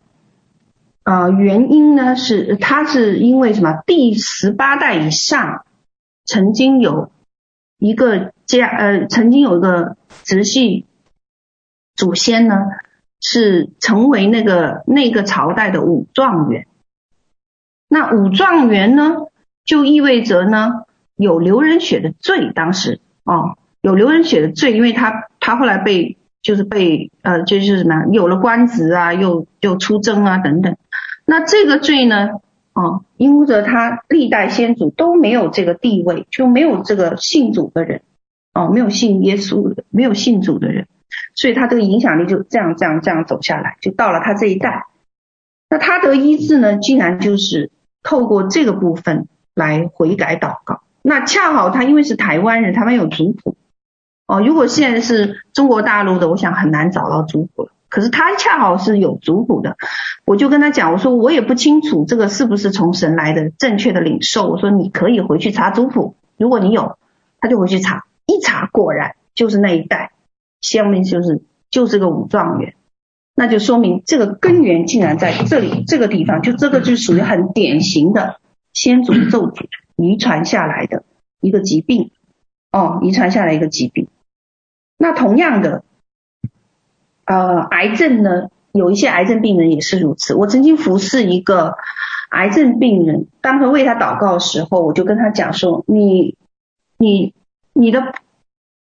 呃原因呢是，他是因为什么？第十八代以上曾经有一个家呃，曾经有一个直系祖先呢。是成为那个那个朝代的武状元，那武状元呢，就意味着呢有流人血的罪。当时哦，有流人血的罪，因为他他后来被就是被呃就是什么有了官职啊，又又出征啊等等。那这个罪呢，哦，因着他历代先祖都没有这个地位，就没有这个信主的人哦，没有信耶稣的，没有信主的人。所以他这个影响力就这样这样这样走下来，就到了他这一代。那他得医治呢，竟然就是透过这个部分来悔改祷告。那恰好他因为是台湾人，台湾有族谱哦。如果现在是中国大陆的，我想很难找到族谱了。可是他恰好是有族谱的，我就跟他讲，我说我也不清楚这个是不是从神来的正确的领受。我说你可以回去查族谱，如果你有，他就回去查，一查果然就是那一代。下面就是就是个武状元，那就说明这个根源竟然在这里这个地方，就这个就属于很典型的先祖咒诅遗传下来的一个疾病哦，遗传下来一个疾病。那同样的，呃，癌症呢，有一些癌症病人也是如此。我曾经服侍一个癌症病人，当时为他祷告的时候，我就跟他讲说：你你你的。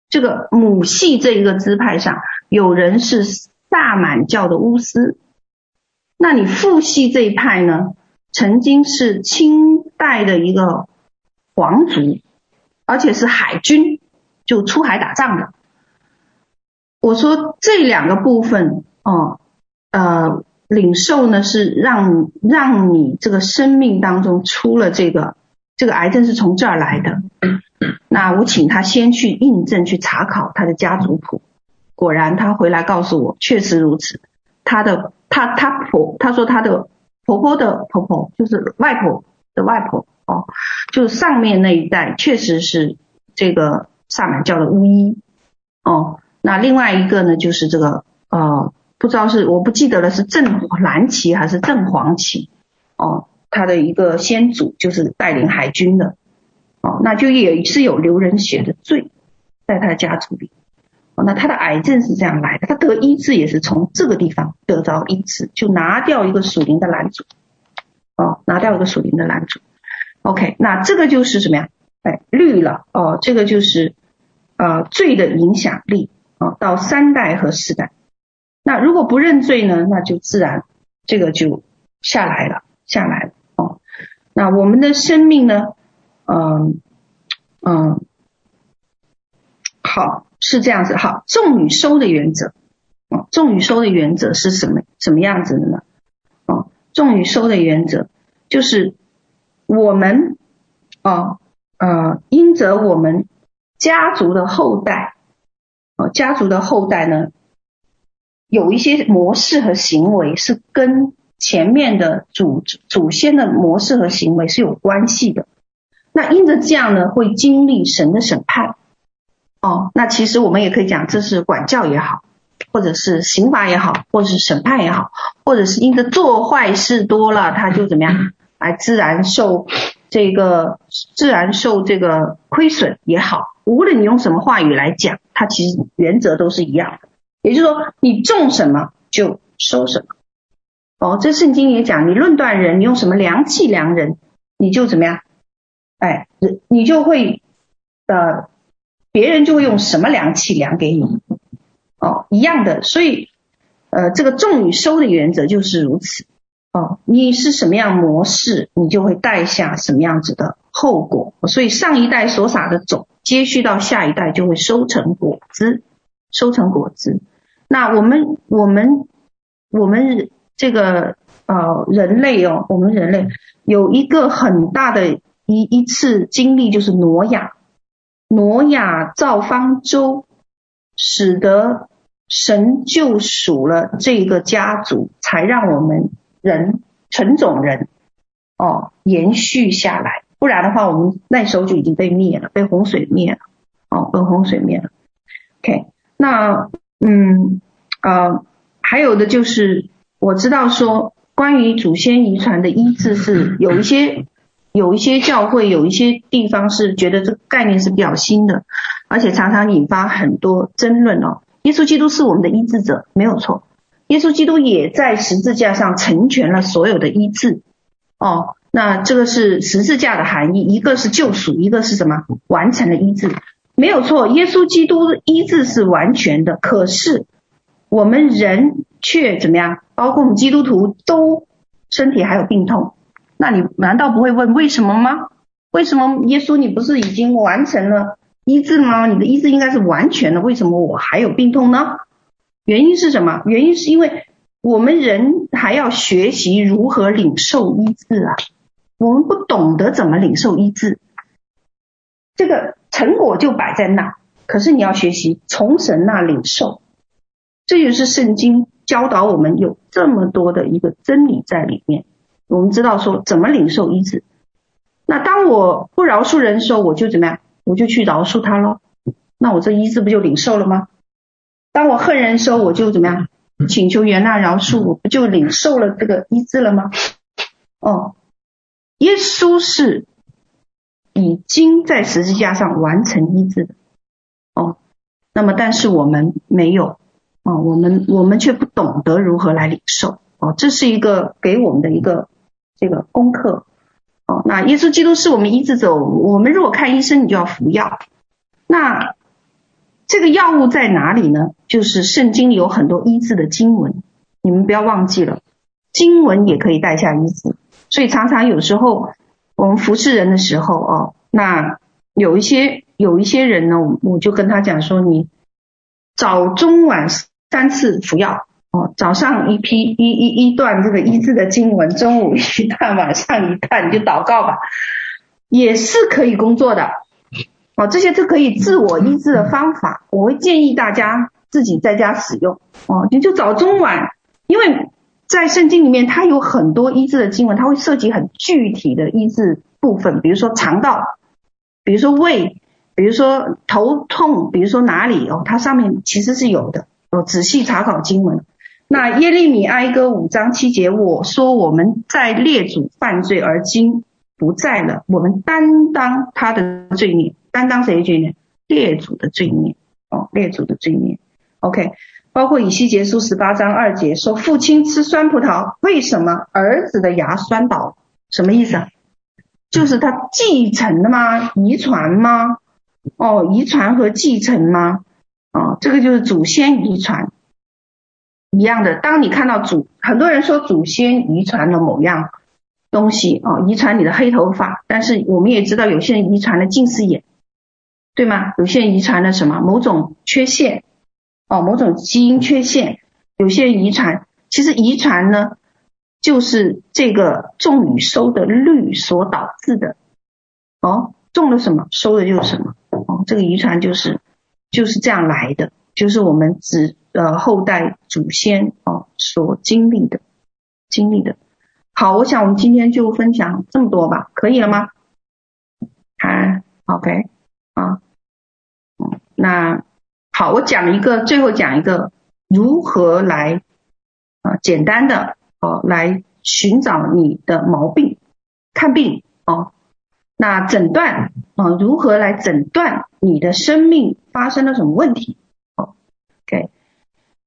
这个母系这一个支派上有人是萨满教的巫师，那你父系这一派呢，曾经是清代的一个皇族，而且是海军，就出海打仗的。我说这两个部分哦，呃，领受呢是让让你这个生命当中出了这个这个癌症是从这儿来的。那我请他先去印证，去查考他的家族谱，果然他回来告诉我，确实如此。他的他他婆，他说他的婆婆的婆婆就是外婆的外婆哦，就是上面那一代确实是这个萨满教的巫医哦。那另外一个呢，就是这个呃，不知道是我不记得了，是正蓝旗还是正黄旗哦，他的一个先祖就是带领海军的。哦，那就也是有流人血的罪，在他家族里。哦，那他的癌症是这样来的，他得医治也是从这个地方得着医治，就拿掉一个属灵的拦阻。哦，拿掉一个属灵的拦阻。OK，那这个就是什么呀？哎，绿了。哦，这个就是呃罪的影响力。哦，到三代和四代。那如果不认罪呢，那就自然这个就下来了，下来了。哦，那我们的生命呢？嗯嗯，好，是这样子。好，重与收的原则，哦，重与收的原则是什么什么样子的呢？哦，重与收的原则就是我们哦呃，因着我们家族的后代，哦，家族的后代呢，有一些模式和行为是跟前面的祖祖先的模式和行为是有关系的。那因着这样呢，会经历神的审判，哦，那其实我们也可以讲，这是管教也好，或者是刑罚也好，或者是审判也好，或者是因着做坏事多了，他就怎么样哎，自然受这个自然受这个亏损也好，无论你用什么话语来讲，它其实原则都是一样的。也就是说，你种什么就收什么。哦，这圣经也讲，你论断人，你用什么量器量人，你就怎么样？哎，你就会呃，别人就会用什么量器量给你。哦，一样的，所以呃，这个种与收的原则就是如此。哦，你是什么样模式，你就会带下什么样子的后果。所以上一代所撒的种，接续到下一代就会收成果子，收成果子。那我们我们我们这个呃人类哦，我们人类有一个很大的一一次经历，就是挪亚，挪亚造方舟，使得神救赎了这个家族，才让我们。人纯种人哦，延续下来，不然的话，我们那时候就已经被灭了，被洪水灭了哦，被洪水灭了。OK，那嗯呃，还有的就是我知道说，关于祖先遗传的医治是有一些有一些教会有一些地方是觉得这个概念是比较新的，而且常常引发很多争论哦。耶稣基督是我们的医治者，没有错。耶稣基督也在十字架上成全了所有的医治，哦，那这个是十字架的含义，一个是救赎，一个是什么？完成了医治，没有错。耶稣基督的医治是完全的，可是我们人却怎么样？包括我们基督徒都身体还有病痛，那你难道不会问为什么吗？为什么耶稣你不是已经完成了医治吗？你的医治应该是完全的，为什么我还有病痛呢？原因是什么？原因是因为我们人还要学习如何领受医治啊！我们不懂得怎么领受医治，这个成果就摆在那，可是你要学习从神那领受，这就是圣经教导我们有这么多的一个真理在里面。我们知道说怎么领受医治。那当我不饶恕人的时候，我就怎么样？我就去饶恕他喽。那我这医治不就领受了吗？当我恨人的时候，我就怎么样？请求原谅饶恕，我不就领受了这个医治了吗？哦，耶稣是已经在十字架上完成医治的。哦，那么但是我们没有，哦，我们我们却不懂得如何来领受。哦，这是一个给我们的一个这个功课。哦，那耶稣基督是我们医治者，我们如果看医生，你就要服药。那。这个药物在哪里呢？就是圣经里有很多医治的经文，你们不要忘记了，经文也可以带下医治。所以常常有时候我们服侍人的时候哦，那有一些有一些人呢，我就跟他讲说，你早中晚三次服药哦，早上一批一一一段这个医治的经文，中午一段，晚上一段，你就祷告吧，也是可以工作的。哦，这些是可以自我医治的方法，我会建议大家自己在家使用。哦，你就早中晚，因为在圣经里面它有很多医治的经文，它会涉及很具体的医治部分，比如说肠道，比如说胃，比如说头痛，比如说哪里哦，它上面其实是有的。哦，仔细查考经文。那耶利米哀歌五章七节，我说我们在列祖犯罪而今不在了，我们担当他的罪孽。担当谁的罪孽？列祖的罪孽哦，列祖的罪孽。OK，包括以西结书十八章二节说：“父亲吃酸葡萄，为什么儿子的牙酸倒？”什么意思啊？就是他继承的吗？遗传吗？哦，遗传和继承吗？哦，这个就是祖先遗传一样的。当你看到祖，很多人说祖先遗传了某样东西哦，遗传你的黑头发，但是我们也知道有些人遗传了近视眼。对吗？有些人遗传了什么？某种缺陷，哦，某种基因缺陷。有些人遗传，其实遗传呢，就是这个种与收的律所导致的。哦，种了什么，收的就是什么。哦，这个遗传就是就是这样来的，就是我们子呃后代祖先哦所经历的经历的。好，我想我们今天就分享这么多吧，可以了吗？啊，OK。啊，那好，我讲一个，最后讲一个如何来啊，简单的哦，来寻找你的毛病看病哦。那诊断啊，如何来诊断你的生命发生了什么问题？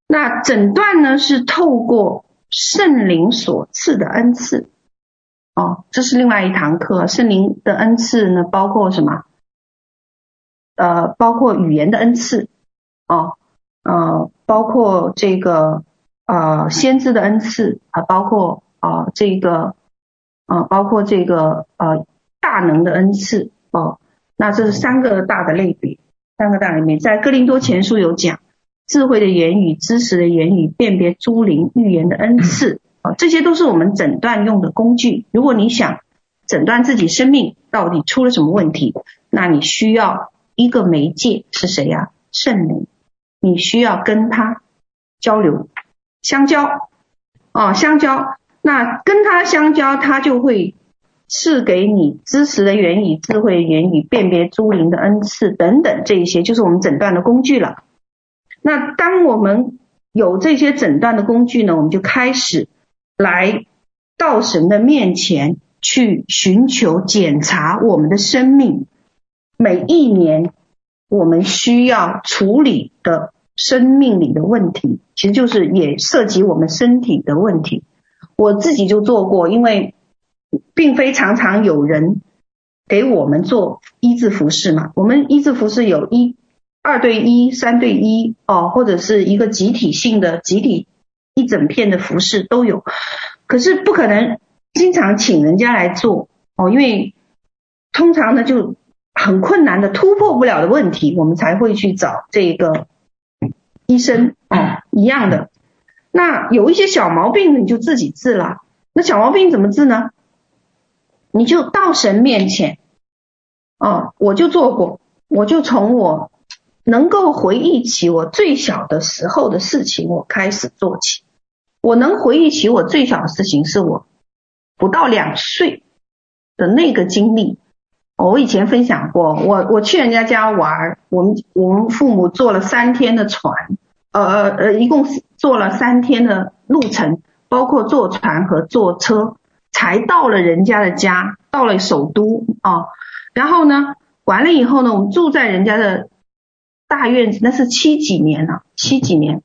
那诊断呢，是透过圣灵所赐的恩赐。哦，这是另外一堂课。圣灵的恩赐呢，包括什么？呃，包括语言的恩赐。哦，呃，包括这个呃先知的恩赐啊，包括啊、呃、这个啊、呃，包括这个呃。大能的恩赐哦，那这是三个大的类别，三个大类别，在哥林多前书有讲，智慧的言语、知识的言语、辨别诸灵、预言的恩赐啊，这些都是我们诊断用的工具。如果你想诊断自己生命到底出了什么问题，那你需要一个媒介是谁呀？圣灵，你需要跟他交流、相交啊，相交。那跟他相交，他就会。赐给你知识的言语、智慧的言语、辨别诸灵的恩赐等等，这一些就是我们诊断的工具了。那当我们有这些诊断的工具呢，我们就开始来到神的面前去寻求检查我们的生命。每一年我们需要处理的生命里的问题，其实就是也涉及我们身体的问题。我自己就做过，因为。并非常常有人给我们做医治服事嘛，我们医治服事有一二对一、三对一哦，或者是一个集体性的集体一整片的服饰都有，可是不可能经常请人家来做哦，因为通常呢就很困难的突破不了的问题，我们才会去找这个医生哦，一样的。那有一些小毛病你就自己治了，那小毛病怎么治呢？你就到神面前，哦，我就做过，我就从我能够回忆起我最小的时候的事情，我开始做起。我能回忆起我最小的事情，是我不到两岁的那个经历。我以前分享过，我我去人家家玩，我们我们父母坐了三天的船，呃呃呃，一共坐了三天的路程，包括坐船和坐车。才到了人家的家，到了首都啊，然后呢，完了以后呢，我们住在人家的大院子，那是七几年了，七几年。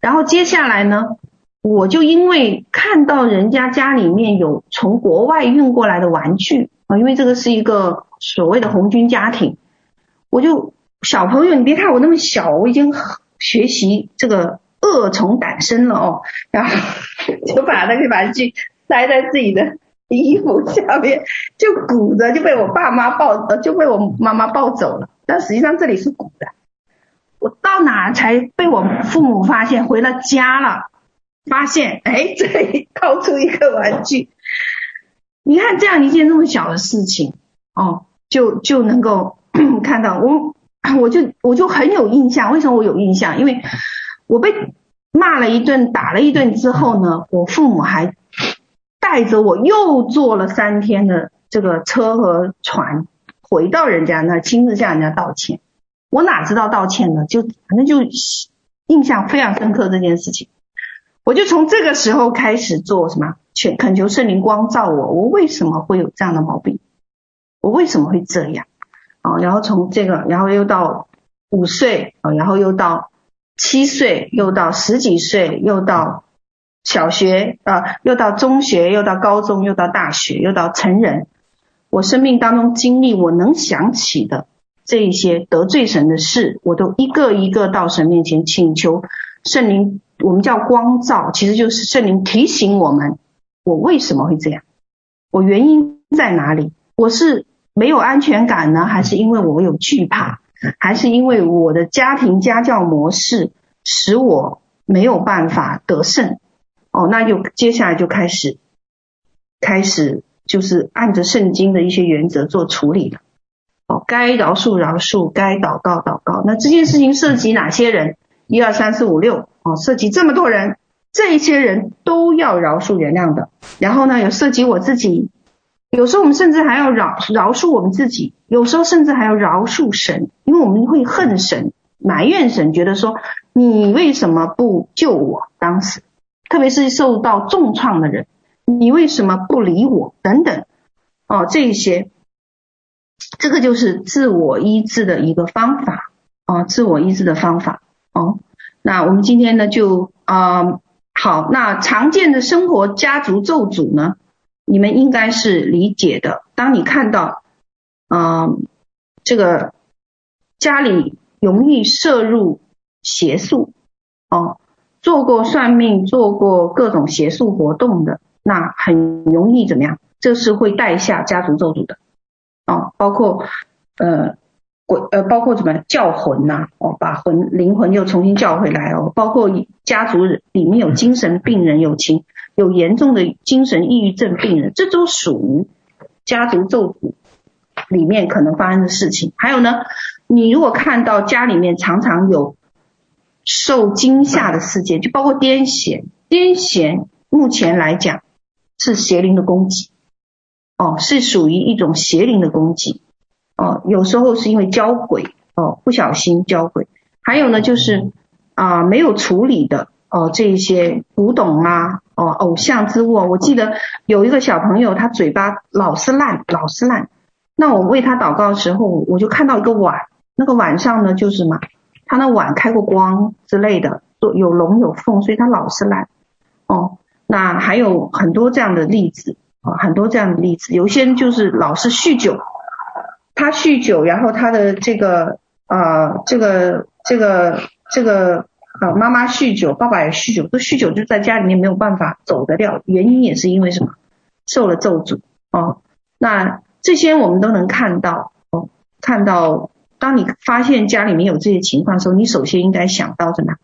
然后接下来呢，我就因为看到人家家里面有从国外运过来的玩具啊，因为这个是一个所谓的红军家庭，我就小朋友，你别看我那么小，我已经学习这个恶从胆生了哦，然后就把那个玩具。塞在自己的衣服下面，就鼓着就被我爸妈抱，呃，就被我妈妈抱走了。但实际上这里是鼓的。我到哪才被我父母发现？回了家了，发现哎，这里掏出一个玩具。你看这样一件那么小的事情，哦，就就能够 看到我，我就我就很有印象。为什么我有印象？因为我被骂了一顿，打了一顿之后呢，我父母还。带着我又坐了三天的这个车和船，回到人家那，亲自向人家道歉。我哪知道道歉呢？就反正就印象非常深刻这件事情。我就从这个时候开始做什么，请恳求圣灵光照我，我为什么会有这样的毛病？我为什么会这样？啊，然后从这个，然后又到五岁啊，然后又到七岁，又到十几岁，又到。小学啊，又到中学，又到高中，又到大学，又到成人。我生命当中经历，我能想起的这一些得罪神的事，我都一个一个到神面前请求圣灵。我们叫光照，其实就是圣灵提醒我们：我为什么会这样？我原因在哪里？我是没有安全感呢，还是因为我有惧怕？还是因为我的家庭家教模式使我没有办法得胜？哦，那就接下来就开始，开始就是按着圣经的一些原则做处理了。哦，该饶恕饶恕，该祷告祷告。那这件事情涉及哪些人？一二三四五六，哦，涉及这么多人，这一些人都要饶恕原谅的。然后呢，有涉及我自己，有时候我们甚至还要饶饶恕我们自己，有时候甚至还要饶恕神，因为我们会恨神、埋怨神，觉得说你为什么不救我？当时。特别是受到重创的人，你为什么不理我？等等，哦，这一些，这个就是自我医治的一个方法哦，自我医治的方法哦。那我们今天呢就啊、好，那常见的生活家族咒诅呢，你们应该是理解的。当你看到啊、这个家里容易摄入邪术哦，做过算命、做过各种邪术活动的，那很容易怎么样？这是会带下家族咒诅的，哦，包括呃鬼呃，包括什么叫魂呐、啊，哦，把魂灵魂又重新叫回来哦，包括家族里面有精神病人，有情有严重的精神抑郁症病人，这都属于家族咒诅里面可能发生的事情。还有呢，你如果看到家里面常常有受惊吓的事件，就包括癫痫，癫痫目前来讲是邪灵的攻击。哦，是属于一种邪灵的攻击，哦，有时候是因为交鬼，哦，不小心交鬼，还有呢就是啊、没有处理的，哦，这一些古董啊，哦，偶像之物，我记得有一个小朋友，他嘴巴老是烂，老是烂，那我为他祷告的时候，我就看到一个碗，那个碗上呢就是什么，他那碗开过光之类的，有龙有凤，所以他老是烂，哦，那还有很多这样的例子。啊，很多这样的例子，有些人就是老是酗酒，他酗酒，然后他的这个啊、呃，这个这个这个啊，妈妈酗酒，爸爸也酗酒，都酗酒就在家里面没有办法走得掉，原因也是因为什么？受了咒诅哦。那这些我们都能看到哦，看到，当你发现家里面有这些情况的时候，你首先应该想到什么？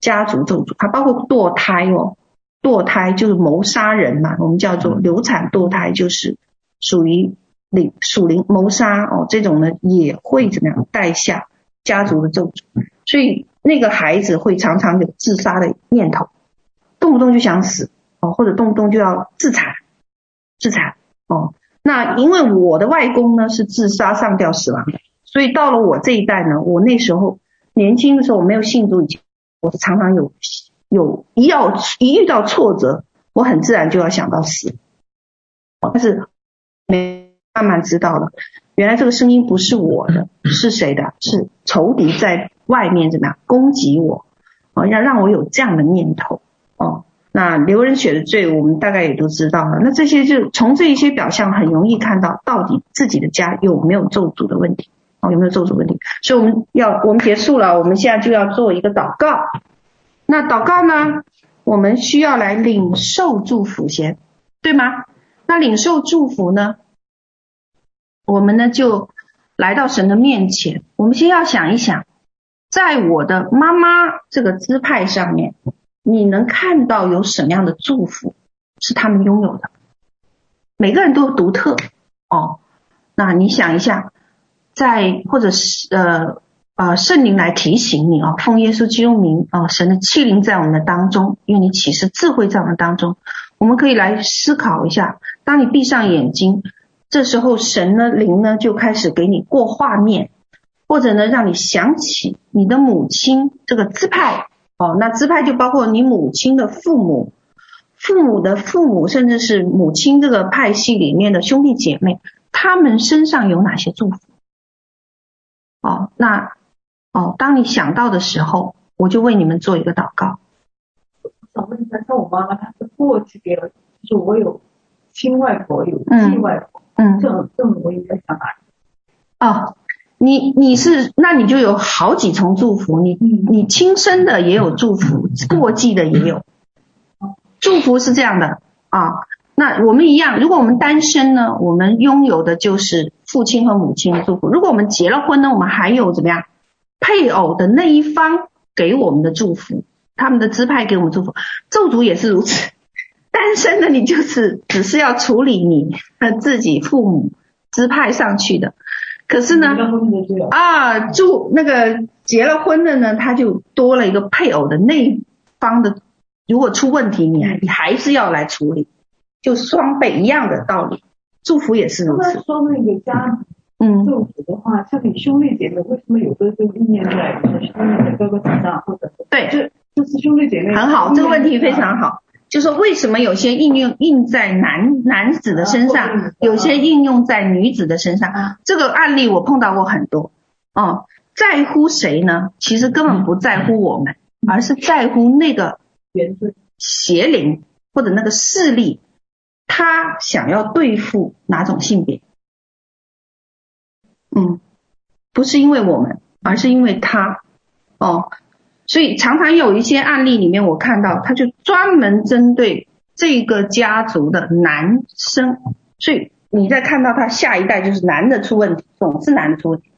家族咒诅，还包括堕胎哦。堕胎就是谋杀人嘛，我们叫做流产堕胎，就是属于灵属灵谋杀哦，这种呢也会怎么样带下家族的咒诅，所以那个孩子会常常有自杀的念头，动不动就想死哦，或者动不动就要自残自残哦。那因为我的外公呢是自杀上吊死亡的，所以到了我这一代呢，我那时候年轻的时候我没有信主以前，我是常常有。有一要一遇到挫折，我很自然就要想到死。但是没慢慢知道了，原来这个声音不是我的，是谁的？是仇敌在外面怎么样攻击我？哦，要让我有这样的念头。哦，那流人血的罪，我们大概也都知道了。那这些就从这一些表象很容易看到，到底自己的家有没有咒诅的问题？哦，有没有咒诅问题？所以我们要我们结束了，我们现在就要做一个祷告。那祷告呢？我们需要来领受祝福先，对吗？那领受祝福呢？我们呢就来到神的面前。我们先要想一想，在我的妈妈这个支派上面，你能看到有什么样的祝福是他们拥有的？每个人都独特哦。那你想一下，在或者是呃。啊，圣灵来提醒你啊，奉耶稣基督名啊，神的欺凌在我们的当中，因为你启示智慧在我们当中，我们可以来思考一下。当你闭上眼睛，这时候神的灵呢就开始给你过画面，或者呢让你想起你的母亲这个支派哦，那支派就包括你母亲的父母、父母的父母，甚至是母亲这个派系里面的兄弟姐妹，他们身上有哪些祝福？哦，那。哦，当你想到的时候，我就为你们做一个祷告。我想问一下，像我妈妈，她是过去给了，就是我有亲外婆，有继外婆，嗯，这种这种我应该想哪里？哦，你你是，那你就有好几重祝福，你你亲生的也有祝福，过继的也有。祝福是这样的啊，那我们一样，如果我们单身呢，我们拥有的就是父亲和母亲的祝福；如果我们结了婚呢，我们还有怎么样？配偶的那一方给我们的祝福，他们的支派给我们祝福，咒诅也是如此。单身的你就是只是要处理你自己父母支派上去的，可是呢，啊，祝那个结了婚的呢，他就多了一个配偶的那一方的，如果出问题，你还你还是要来处理，就双倍一样的道理，祝福也是如此。说那个家。嗯，咒诅的话，像你兄弟姐妹，为什么有的这个意念在兄弟的哥哥身上，或者对，就就是兄弟姐妹。很好，这个问题非常好。就说为什么有些应用印在男男子的身上，有些应用在女子的身上？这个案例我碰到过很多。哦，在乎谁呢？其实根本不在乎我们，而是在乎那个邪灵或者那个势力，他想要对付哪种性别？嗯，不是因为我们，而是因为他。哦，所以常常有一些案例里面，我看到他就专门针对这个家族的男生，所以你在看到他下一代就是男的出问题，总是男的出问题。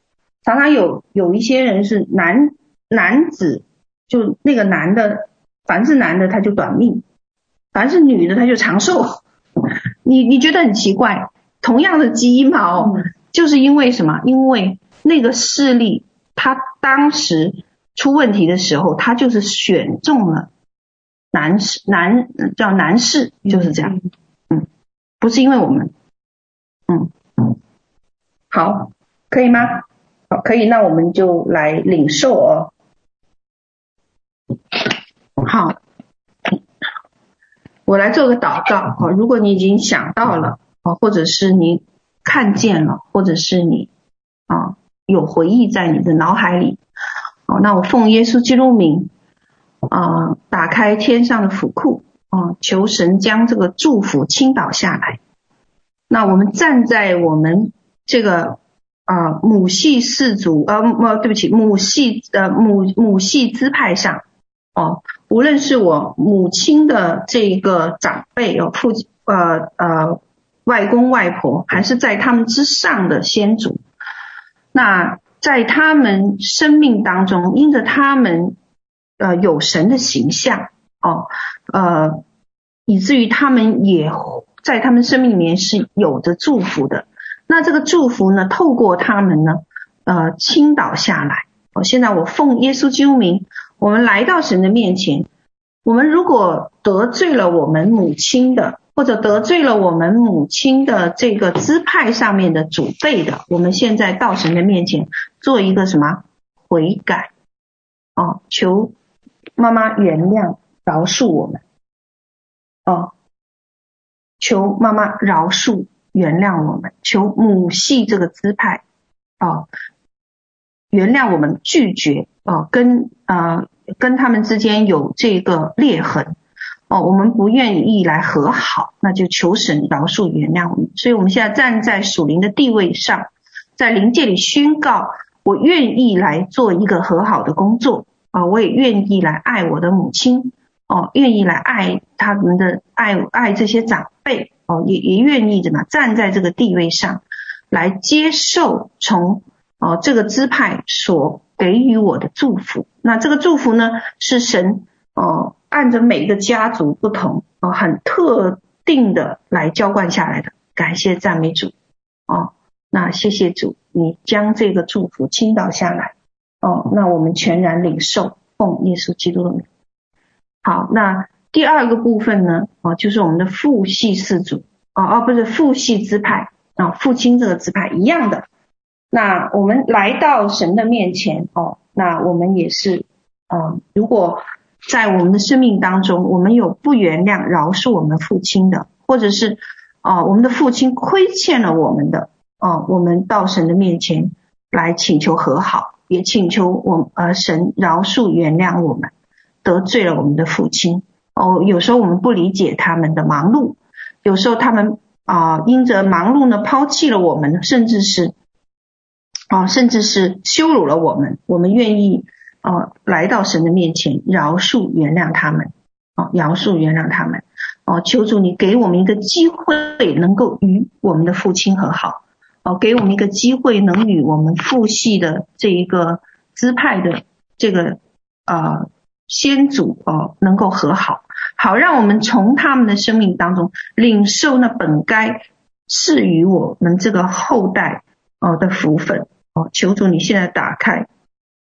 常常有有一些人是男男子，就那个男的，凡是男的他就短命，凡是女的他就长寿。你你觉得很奇怪？同样的基因嘛，哦，就是因为什么？因为那个势力，他当时。出问题的时候，他就是选中了男士，男叫男士，就是这样，嗯，不是因为我们，嗯，好，可以吗？好，可以，那我们就来领受哦。好，我来做个祷告啊。如果你已经想到了啊，或者是你看见了，或者是你啊有回忆在你的脑海里哦。那我奉耶稣基督名啊、打开天上的府库啊、求神将这个祝福倾倒下来。那我们站在我们这个啊、母系氏族呃呃，对不起，母系呃母母系支派上哦、无论是我母亲的这个长辈有父呃呃外公外婆，还是在他们之上的先祖，那。在他们生命当中，因着他们呃有神的形象哦，呃，以至于他们也在他们生命里面是有着祝福的。那这个祝福呢，透过他们呢，呃，倾倒下来。哦，现在我奉耶稣基督名，我们来到神的面前。我们如果得罪了我们母亲的，或者得罪了我们母亲的这个支派上面的祖辈的，我们现在到神的面前做一个什么悔改？哦，求妈妈原谅饶恕我们。哦，求妈妈饶恕原谅我们，求母系这个支派哦原谅我们拒绝哦跟啊。跟他们之间有这个裂痕哦，我们不愿意来和好，那就求神饶恕原谅我们。所以，我们现在站在属灵的地位上，在灵界里宣告：我愿意来做一个和好的工作啊！我也愿意来爱我的母亲哦，愿意来爱他们的爱爱这些长辈哦，也也愿意怎么站在这个地位上来接受从哦这个支派所。给予我的祝福，那这个祝福呢，是神哦、按着每个家族不同哦、呃，很特定的来浇灌下来的。感谢赞美主哦、那谢谢主，你将这个祝福倾倒下来哦、那我们全然领受，奉耶稣基督的名。好，那第二个部分呢，哦、就是我们的父系氏族哦哦，不是父系支派啊、父亲这个支派一样的。那我们来到神的面前哦，那我们也是，嗯，如果在我们的生命当中，我们有不原谅、饶恕我们父亲的，或者是啊，我们的父亲亏欠了我们的，哦，我们到神的面前来请求和好，也请求我呃神饶恕原谅我们得罪了我们的父亲哦。有时候我们不理解他们的忙碌，有时候他们啊因着忙碌呢抛弃了我们，甚至是。啊，甚至是羞辱了我们，我们愿意哦来到神的面前，饶恕原谅他们，啊，饶恕原谅他们，哦，求主你给我们一个机会，能够与我们的父亲和好，哦，给我们一个机会，能与我们父系的这一个支派的这个啊先祖哦能够和好，好让我们从他们的生命当中领受那本该赐予我们这个后代哦的福分。哦，求主你现在打开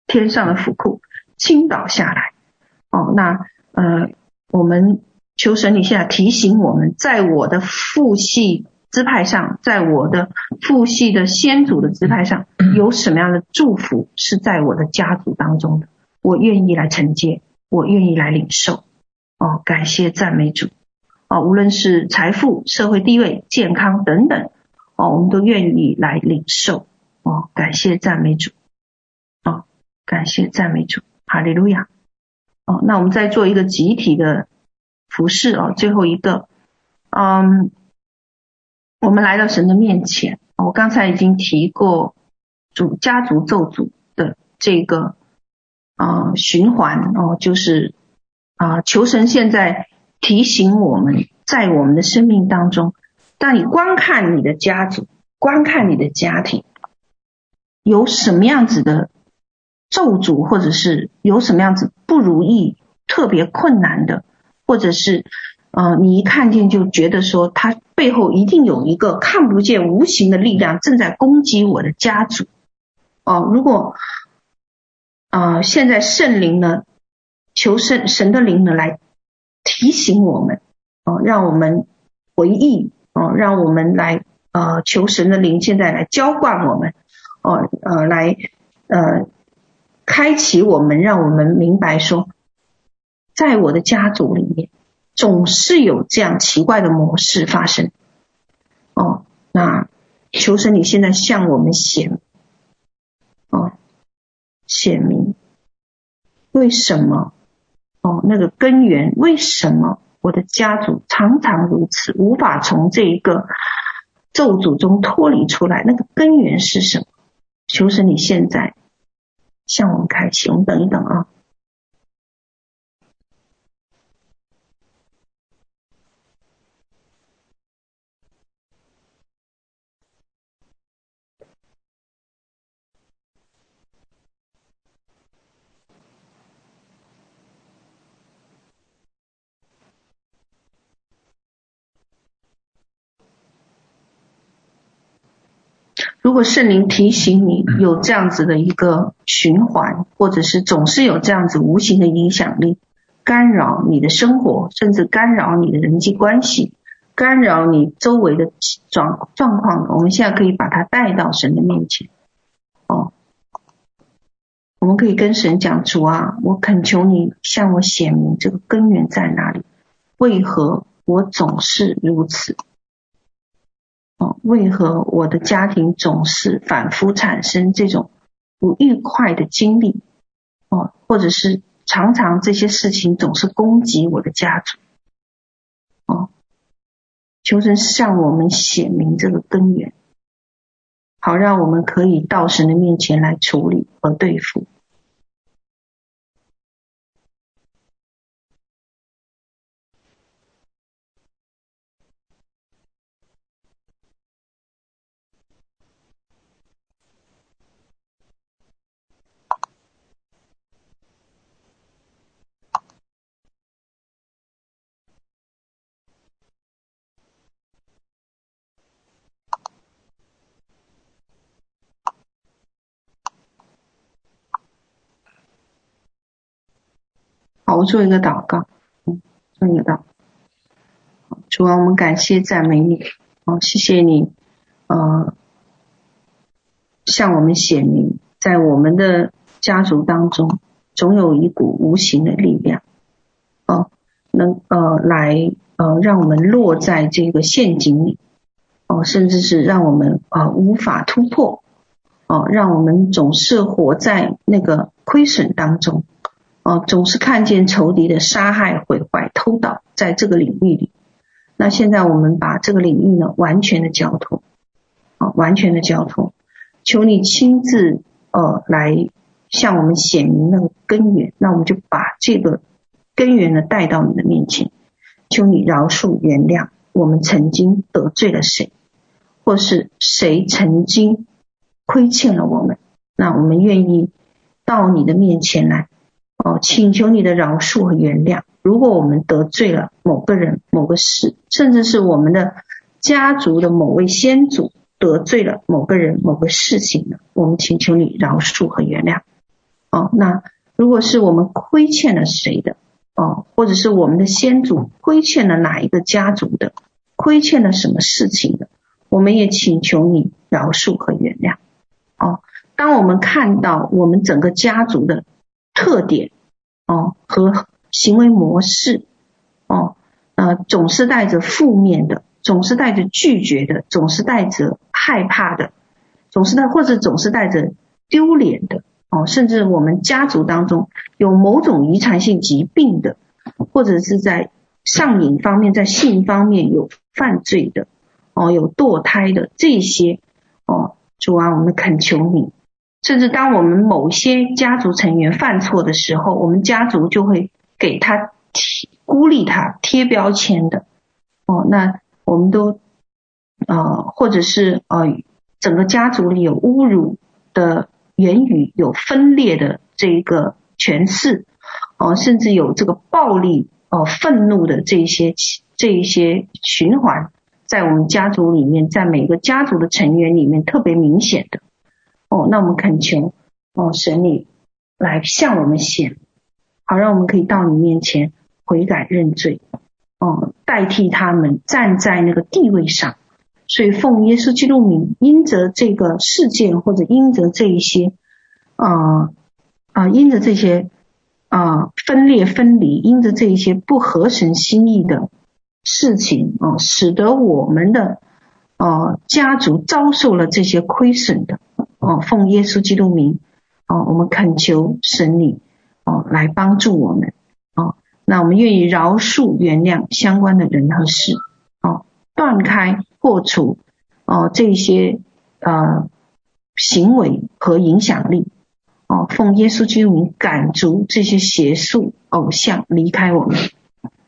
天上的府库，倾倒下来。哦，那呃，我们求神你现在提醒我们，在我的父系支派上，在我的父系的先祖的支派上，有什么样的祝福是在我的家族当中的？我愿意来承接，我愿意来领受。哦，感谢赞美主，哦，无论是财富、社会地位、健康等等，哦，我们都愿意来领受。哦，感谢赞美主。感谢赞美主，哈利路亚。哦，那我们再做一个集体的服饰哦，最后一个，嗯，我们来到神的面前。我刚才已经提过主家族咒诅的这个啊、循环哦，就是啊、求神现在。提醒我们在我们的生命当中，当你观看你的家族，观看你的家庭，有什么样子的咒诅，或者是有什么样子不如意、特别困难的，或者是呃，你一看见就觉得说，他背后一定有一个看不见、无形的力量正在攻击我的家族。哦、如果、呃，现在圣灵呢，求圣神的灵呢来。提醒我们，哦，让我们回忆，哦，让我们来，呃，求神的灵现在来浇灌我们，哦，呃，来，呃，开启我们，让我们明白说，在我的家族里面，总是有这样奇怪的模式发生，哦，那求神你现在向我们显，哦，显明为什么？哦，那个根源，为什么我的家族常常如此，无法从这一个咒诅中脱离出来？那个根源是什么？求神，你现在向我们开启，我们等一等啊。果圣灵提醒你有这样子的一个循环，或者是总是有这样子无形的影响力，干扰你的生活，甚至干扰你的人际关系，干扰你周围的状状况，我们现在可以把它带到神的面前。哦，我们可以跟神讲：主啊，我恳求你向我显明这个根源在哪里？为何我总是如此？哦，为何我的家庭总是反复产生这种不愉快的经历？哦，或者是常常这些事情总是攻击我的家族？哦，求神向我们显明这个根源，好让我们可以到神的面前来处理和对付。好，我做一个祷告，嗯，做一个祷告。主啊，我们感谢赞美你，哦，谢谢你，呃，向我们显明，在我们的家族当中，总有一股无形的力量，哦，能呃来呃让我们落在这个陷阱里，哦，甚至是让我们啊、无法突破，哦，让我们总是活在那个亏损当中。哦，总是看见仇敌的杀害、毁坏、偷盗，在这个领域里。那现在我们把这个领域呢，完全的交托，啊，完全的交托，求你亲自呃来向我们显明那个根源。那我们就把这个根源呢带到你的面前，求你饶恕、原谅我们曾经得罪了谁，或是谁曾经亏欠了我们。那我们愿意到你的面前来。哦，请求你的饶恕和原谅。如果我们得罪了某个人、某个事，甚至是我们的家族的某位先祖得罪了某个人、某个事情呢，我们请求你饶恕和原谅。哦，那如果是我们亏欠了谁的，哦，或者是我们的先祖亏欠了哪一个家族的，亏欠了什么事情的，我们也请求你饶恕和原谅。哦，当我们看到我们整个家族的。特点哦和行为模式哦，呃，总是带着负面的，总是带着拒绝的，总是带着害怕的，总是带或者总是带着丢脸的哦，甚至我们家族当中有某种遗传性疾病的，或者是在上瘾方面，在性方面有犯罪的哦，有堕胎的这些哦，主啊，我们恳求你。甚至当我们某些家族成员犯错的时候，我们家族就会给他贴孤立他贴标签的哦。那我们都呃，或者是呃，整个家族里有侮辱的言语，有分裂的这一个诠释哦，甚至有这个暴力哦、呃、愤怒的这一些这一些循环，在我们家族里面，在每个家族的成员里面特别明显的。哦，那我们恳求哦，神你来向我们显，好让我们可以到你面前悔改认罪，哦，代替他们站在那个地位上。所以奉耶稣基督名，因着这个事件或者因着这一些，啊、啊、呃，因着这些啊、分裂分离，因着这一些不合神心意的事情啊、使得我们的呃家族遭受了这些亏损的。哦，奉耶稣基督名，哦，我们恳求神你，哦，来帮助我们，哦，那我们愿意饶恕、原谅相关的人和事，哦，断开、破除，哦，这些呃行为和影响力，哦，奉耶稣基督名赶逐这些邪术偶像离开我们，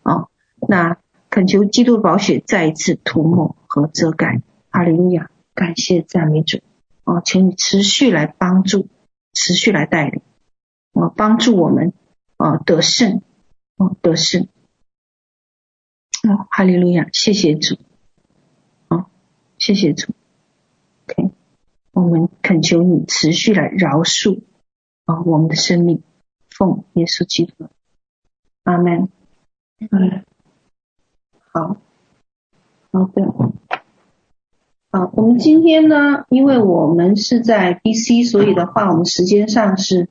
哦，那恳求基督的宝血再一次涂抹和遮盖，哈利路亚，感谢赞美主。哦，请你持续来帮助，持续来带领，哦，帮助我们，哦，得胜，哦，得胜，哦，哈利路亚，谢谢主，哦，谢谢主，OK，我们恳求你持续来饶恕，啊、哦，我们的生命，奉耶稣基督，阿门，嗯，好，好的。啊，我们今天呢，因为我们是在 DC，所以的话，我们时间上是，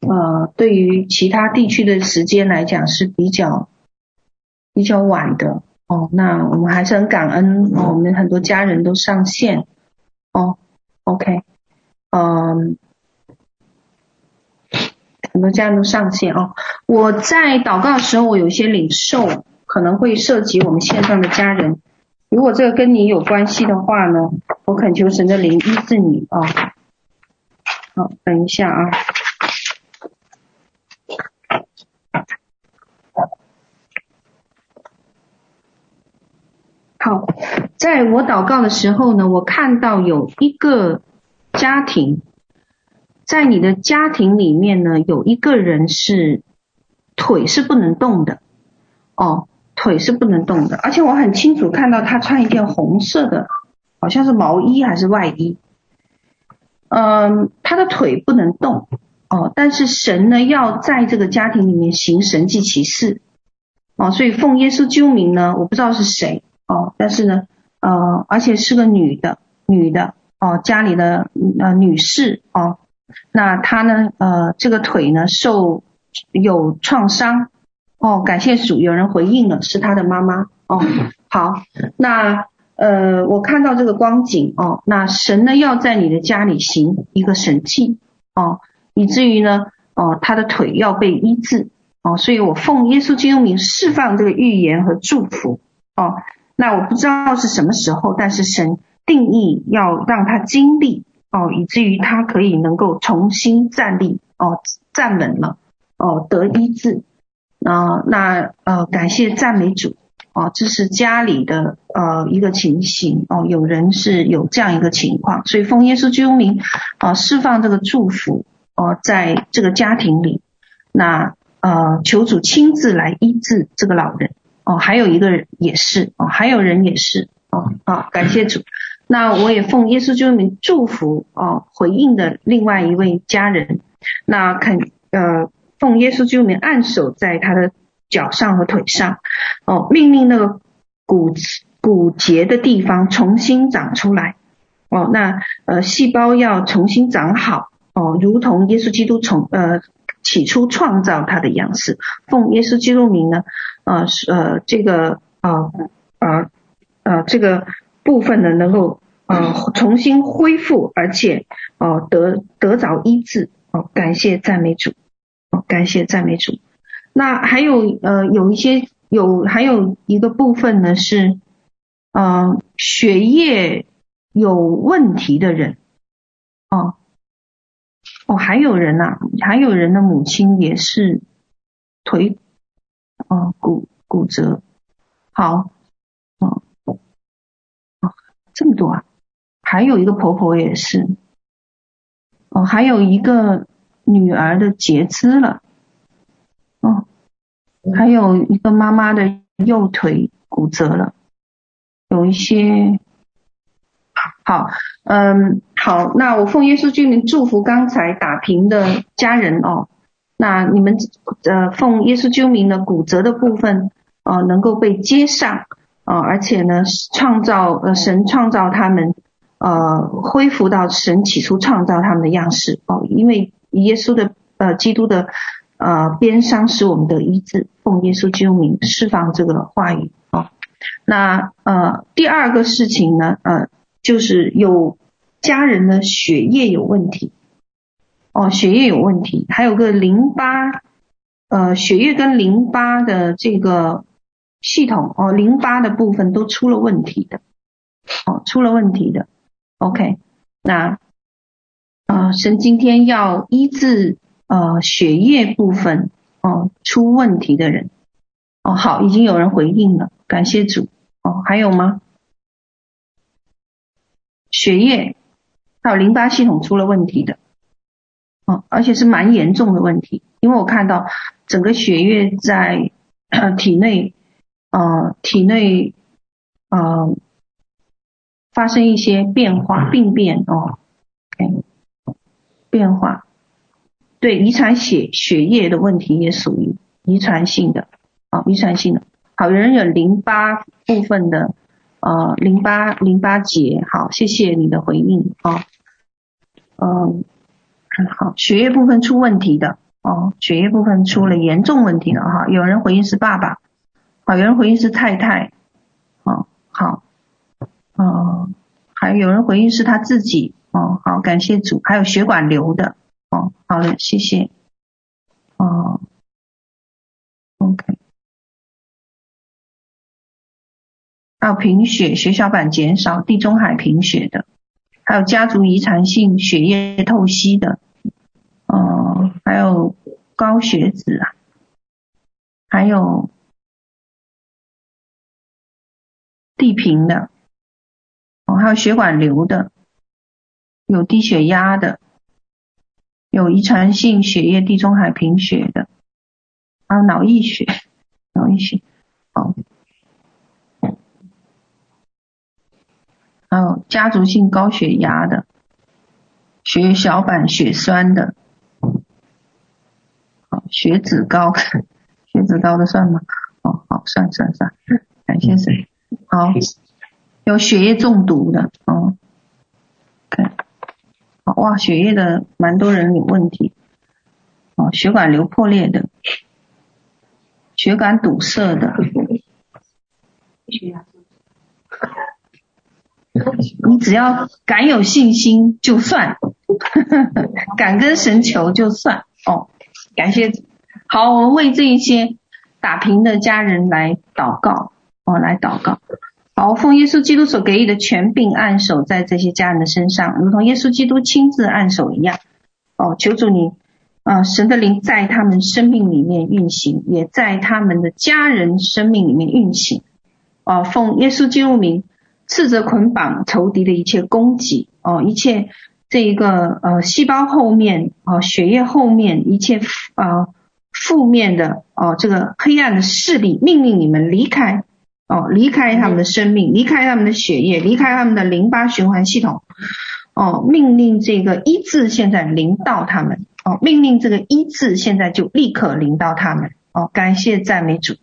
呃，对于其他地区的时间来讲是比较比较晚的哦。那我们还是很感恩，哦、我们很多家人都上线哦。OK，嗯，很多家人都上线哦。我在祷告的时候，我有一些领受可能会涉及我们线上的家人。如果这个跟你有关系的话呢，我恳求神的灵医治你啊。好，等一下啊。好，在我祷告的时候呢，我看到有一个家庭，在你的家庭里面呢，有一个人是腿是不能动的哦。腿是不能动的，而且我很清楚看到他穿一件红色的，好像是毛衣还是外衣。嗯，他的腿不能动哦，但是神呢要在这个家庭里面行神迹奇事哦，所以奉耶稣救名呢，我不知道是谁哦，但是呢，呃，而且是个女的，女的哦，家里的呃女士哦，那她呢，呃，这个腿呢受有创伤。哦，感谢主，有人回应了，是他的妈妈。哦，好，那呃，我看到这个光景哦，那神呢要在你的家里行一个神迹哦，以至于呢，哦，他的腿要被医治哦，所以我奉耶稣基督名释放这个预言和祝福哦。那我不知道是什么时候，但是神定义要让他经历哦，以至于他可以能够重新站立哦，站稳了哦，得医治。啊、那呃，感谢赞美主。哦，这是家里的呃一个情形。哦，有人是有这样一个情况，所以奉耶稣基督名啊，释放这个祝福哦，在这个家庭里，那呃，求主亲自来医治这个老人。哦，还有一个人也是哦，还有人也是。哦，好，感谢主，那我也奉耶稣基督名祝福哦，回应的另外一位家人，那肯呃。奉耶稣基督名按手在他的脚上和腿上，哦，命令那个骨骨节的地方重新长出来，哦，那呃细胞要重新长好，哦，如同耶稣基督从呃起初创造他的样式。奉耶稣基督名呢，呃是呃这个呃呃呃这个部分呢，能够呃重新恢复，而且哦、得得着医治。哦，感谢赞美主。哦，感谢赞美主。那还有呃有一些有还有一个部分呢是呃血液有问题的人哦。哦，还有人呐、还有人的母亲也是腿，哦，骨骨折，好，哦，哦，这么多啊，还有一个婆婆也是，哦，还有一个女儿的截肢了，哦，还有一个妈妈的右腿骨折了，有一些。好，嗯，好，那我奉耶稣基督名祝福刚才打平的家人哦。那你们呃，奉耶稣基督名的骨折的部分呃，能够被接上呃，而且呢，创造呃，神创造他们呃，恢复到神起初创造他们的样式哦。因为耶稣的呃，基督的呃，鞭伤使我们的医治，奉耶稣基督名释放这个话语哦。那呃，第二个事情呢，呃。就是有家人的血液有问题，哦，血液有问题，还有个淋巴，呃，血液跟淋巴的这个系统，哦，淋巴的部分都出了问题的，哦，出了问题的，OK，那，呃，神今天要医治呃血液部分哦出问题的人，哦，好，已经有人回应了，感谢主，哦，还有吗？血液还有淋巴系统出了问题的，哦，而且是蛮严重的问题，因为我看到整个血液在体内，呃，体内，呃，发生一些变化、病变哦，OK，变化，对，遗传血血液的问题也属于遗传性的，啊、遗传性的，好，有人有淋巴部分的。呃，淋巴淋巴结，好，谢谢你的回应啊。嗯，好，血液部分出问题的哦，血液部分出了严重问题了哈。有人回应是爸爸，好，有人回应是太太，啊，好，嗯，还有人回应是他自己，哦，好，感谢主，还有血管瘤的，哦，好的，谢谢，哦，OK。还有贫血、血小板减少、地中海贫血的，还有家族遗传性血液透析的，哦，还有高血脂啊，还有地贫的，哦，还有血管瘤的，有低血压的，有遗传性血液地中海贫血的，还有脑溢血、脑溢血，哦。还有家族性高血压的，血小板血栓的，好，血脂高，血脂高的算吗？哦，好，算算算，感谢神。好，有血液中毒的，哦，哇，血液的蛮多人有问题，哦，血管瘤破裂的，血管堵塞的。你只要敢有信心就算，敢跟神求就算哦。感谢，好，我们为这一些打平的家人来祷告哦，来祷告。好，奉耶稣基督所给予的权柄按手在这些家人的身上，如同耶稣基督亲自按手一样。哦，求主你啊、神的灵在他们生命里面运行，也在他们的家人生命里面运行。哦，奉耶稣基督名。斥责捆绑仇敌的一切攻击哦，一切这一个呃细胞后面哦，血液后面一切啊负面的哦，这个黑暗的势力，命令你们离开哦，离开他们的生命，离开他们的血液，离开他们的淋巴循环系统哦，命令这个医治现在临到他们哦，命令这个医治现在就立刻临到他们哦，感谢赞美主。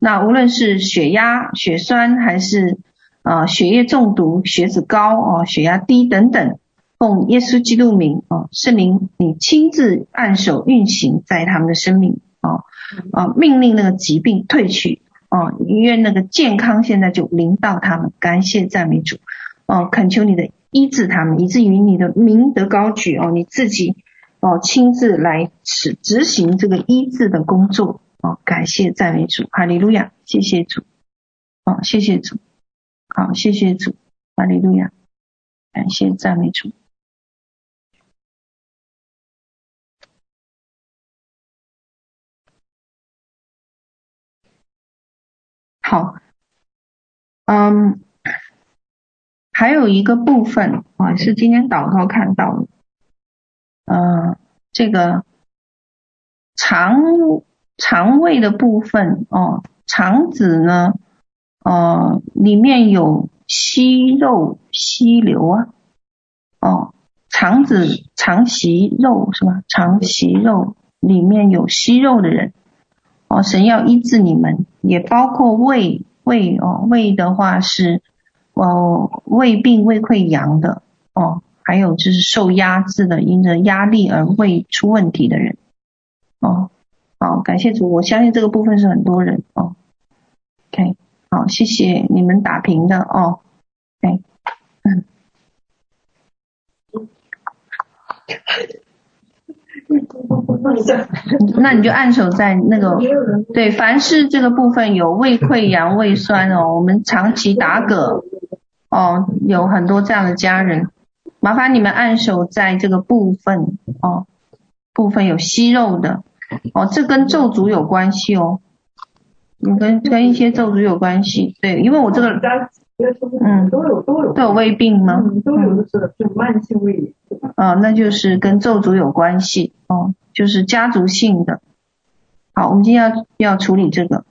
那无论是血压、血栓还是啊，血液中毒、血脂高哦，血压低等等奉耶稣基督名哦，圣灵你亲自按手运行在他们的生命哦，啊，命令那个疾病退去哦，愿那个健康现在就临到他们，感谢赞美主。哦，恳求你的医治他们，以至于你的名德高举哦，你自己哦亲自来执执行这个医治的工作。哦，感谢赞美主，哈利路亚，谢谢主，哦，谢谢主，好，谢谢主，哈利路亚。感谢赞美主。好，嗯，还有一个部分啊，是今天祷告看到的，嗯，这个肠肠胃的部分哦，肠子呢，呃，里面有。息肉息瘤啊，哦，肠子肠息肉是吧？肠息肉里面有息肉的人，哦，神要医治你们，也包括胃胃哦，胃的话是哦胃病胃溃疡的哦，还有就是受压制的，因着压力而胃出问题的人，哦，好，感谢主，我相信这个部分是很多人哦，OK。好，谢谢你们打平的哦。，OK，，嗯，那你就按手在那个对，凡是这个部分有胃溃疡、胃酸哦，我们长期打嗝哦，有很多这样的家人，麻烦你们按手在这个部分哦，部分有息肉的哦，这跟咒诅有关系哦。你跟跟一些咒诅有关系，对，因为我这个，嗯，都有都有都有胃病吗？嗯，都有的是就慢性胃炎。啊，那就是跟咒诅有关系哦，就是家族性的。好，我们今天要要处理这个。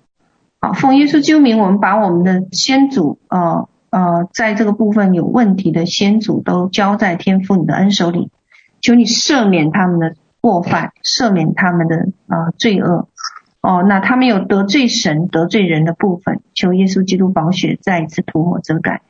好，奉耶稣救名，我们把我们的先祖，呃呃，在这个部分有问题的先祖都交在天父你的恩手里，求你赦免他们的过犯，赦免他们的呃罪恶。哦，那他们有得罪神、得罪人的部分，求耶稣基督宝血再一次涂抹遮盖。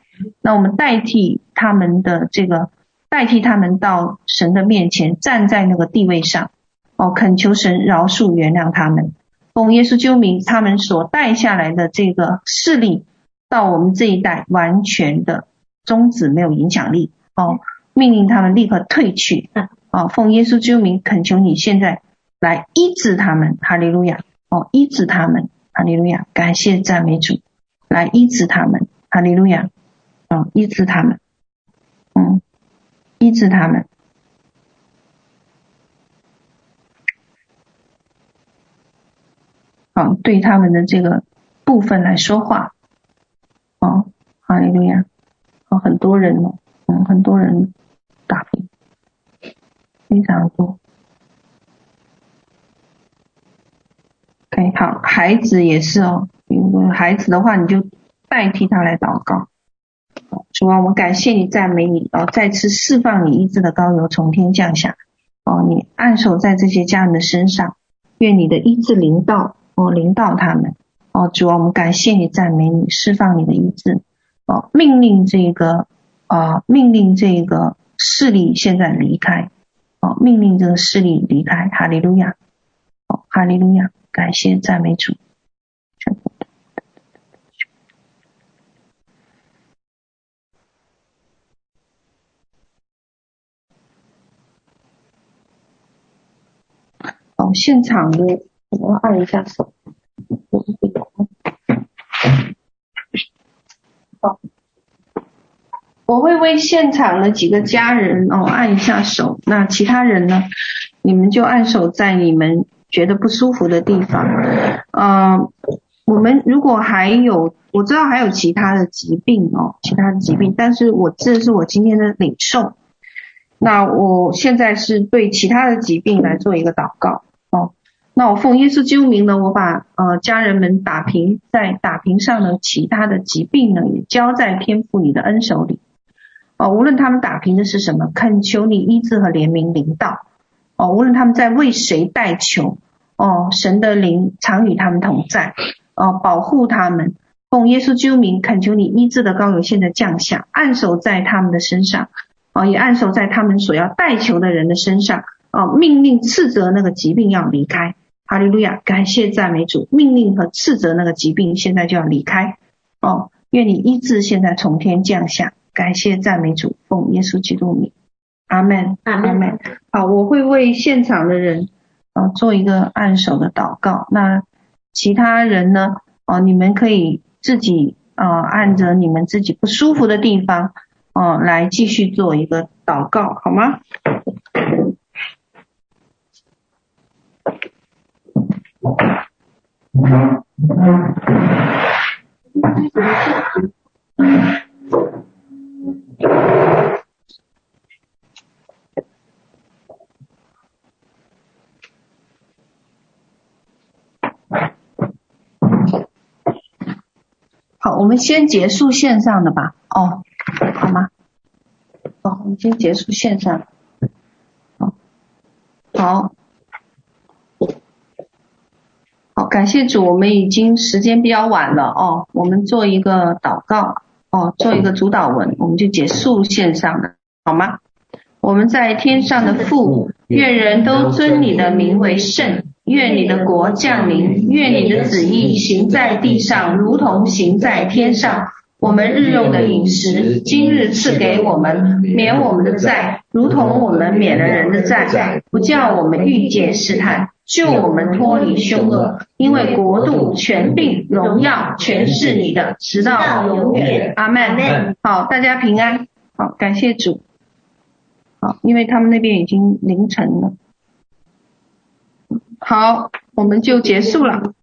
那我们代替他们的这个，代替他们到神的面前，站在那个地位上，哦，恳求神饶恕原谅他们。奉耶稣救名，他们所带下来的这个势力，到我们这一代完全的终止，没有影响力。哦，命令他们立刻退去。哦，奉耶稣救名，恳求你现在来医治他们。哈利路亚。哦，医治他们，哈利路亚！感谢赞美主，来医治他们，哈利路亚！哦，医治他们，嗯，医治他们，好，对他们的这个部分来说话，哦，哈利路亚！哦，很多人呢，嗯，很多人打拼，非常多。哎，好，孩子也是哦。孩子的话，你就代替他来祷告。主啊，我们感谢你，赞美你哦，再次释放你医治的膏油从天降下哦，你按手在这些家人的身上，愿你的医治临到哦，临到他们哦。主啊，我们感谢你，赞美你，释放你的医治哦，命令这个啊，命令这个势力现在离开哦，命令这个势力离开。哈利路亚哦，哈利路亚。感谢赞美主。哦，现场的我按一下手。好，我会为现场的几个家人哦按一下手。那其他人呢？你们就按手在你们。觉得不舒服的地方，呃，我们如果还有，我知道还有其他的疾病哦，其他的疾病，但是我这是我今天的领受，那我现在是对其他的疾病来做一个祷告哦，那我奉耶稣基督名呢，我把呃家人们打平在打平上的其他的疾病呢，也交在天父你的恩手里，哦，无论他们打平的是什么，恳求你医治和怜悯领导。哦，无论他们在为谁代求，哦，神的灵常与他们同在，哦，保护他们。奉耶稣基督名，恳求你医治的高油现在降下，按守在他们的身上。哦，也按守在他们所要代求的人的身上，哦，命令斥责那个疾病要离开。哈利路亚，感谢赞美主，命令和斥责那个疾病现在就要离开。哦，愿你医治现在从天降下，感谢赞美主，奉耶稣基督名，阿门，阿门。好，我会为现场的人，呃，做一个按手的祷告。那其他人呢？哦，你们可以自己呃按着你们自己不舒服的地方，哦，来继续做一个祷告，好吗？好，我们先结束线上的吧。哦，好吗？哦，我们先结束线上。好，好。感谢主，我们已经时间比较晚了哦，我们做一个祷告哦，做一个主祷文，我们就结束线上的，好吗？我们在天上的父，愿人都尊你的名为圣，愿你的国降临，愿你的旨意行在地上，如同行在天上。我们日用的饮食，今日赐给我们，免我们的债，如同我们免了人的债，不叫我们遇见试探。救我们脱离凶恶，因为国度、权柄、荣耀，全是你的，直到永远。阿门。好，大家平安。好，感谢主。好，因为他们那边已经凌晨了。好，我们就结束了。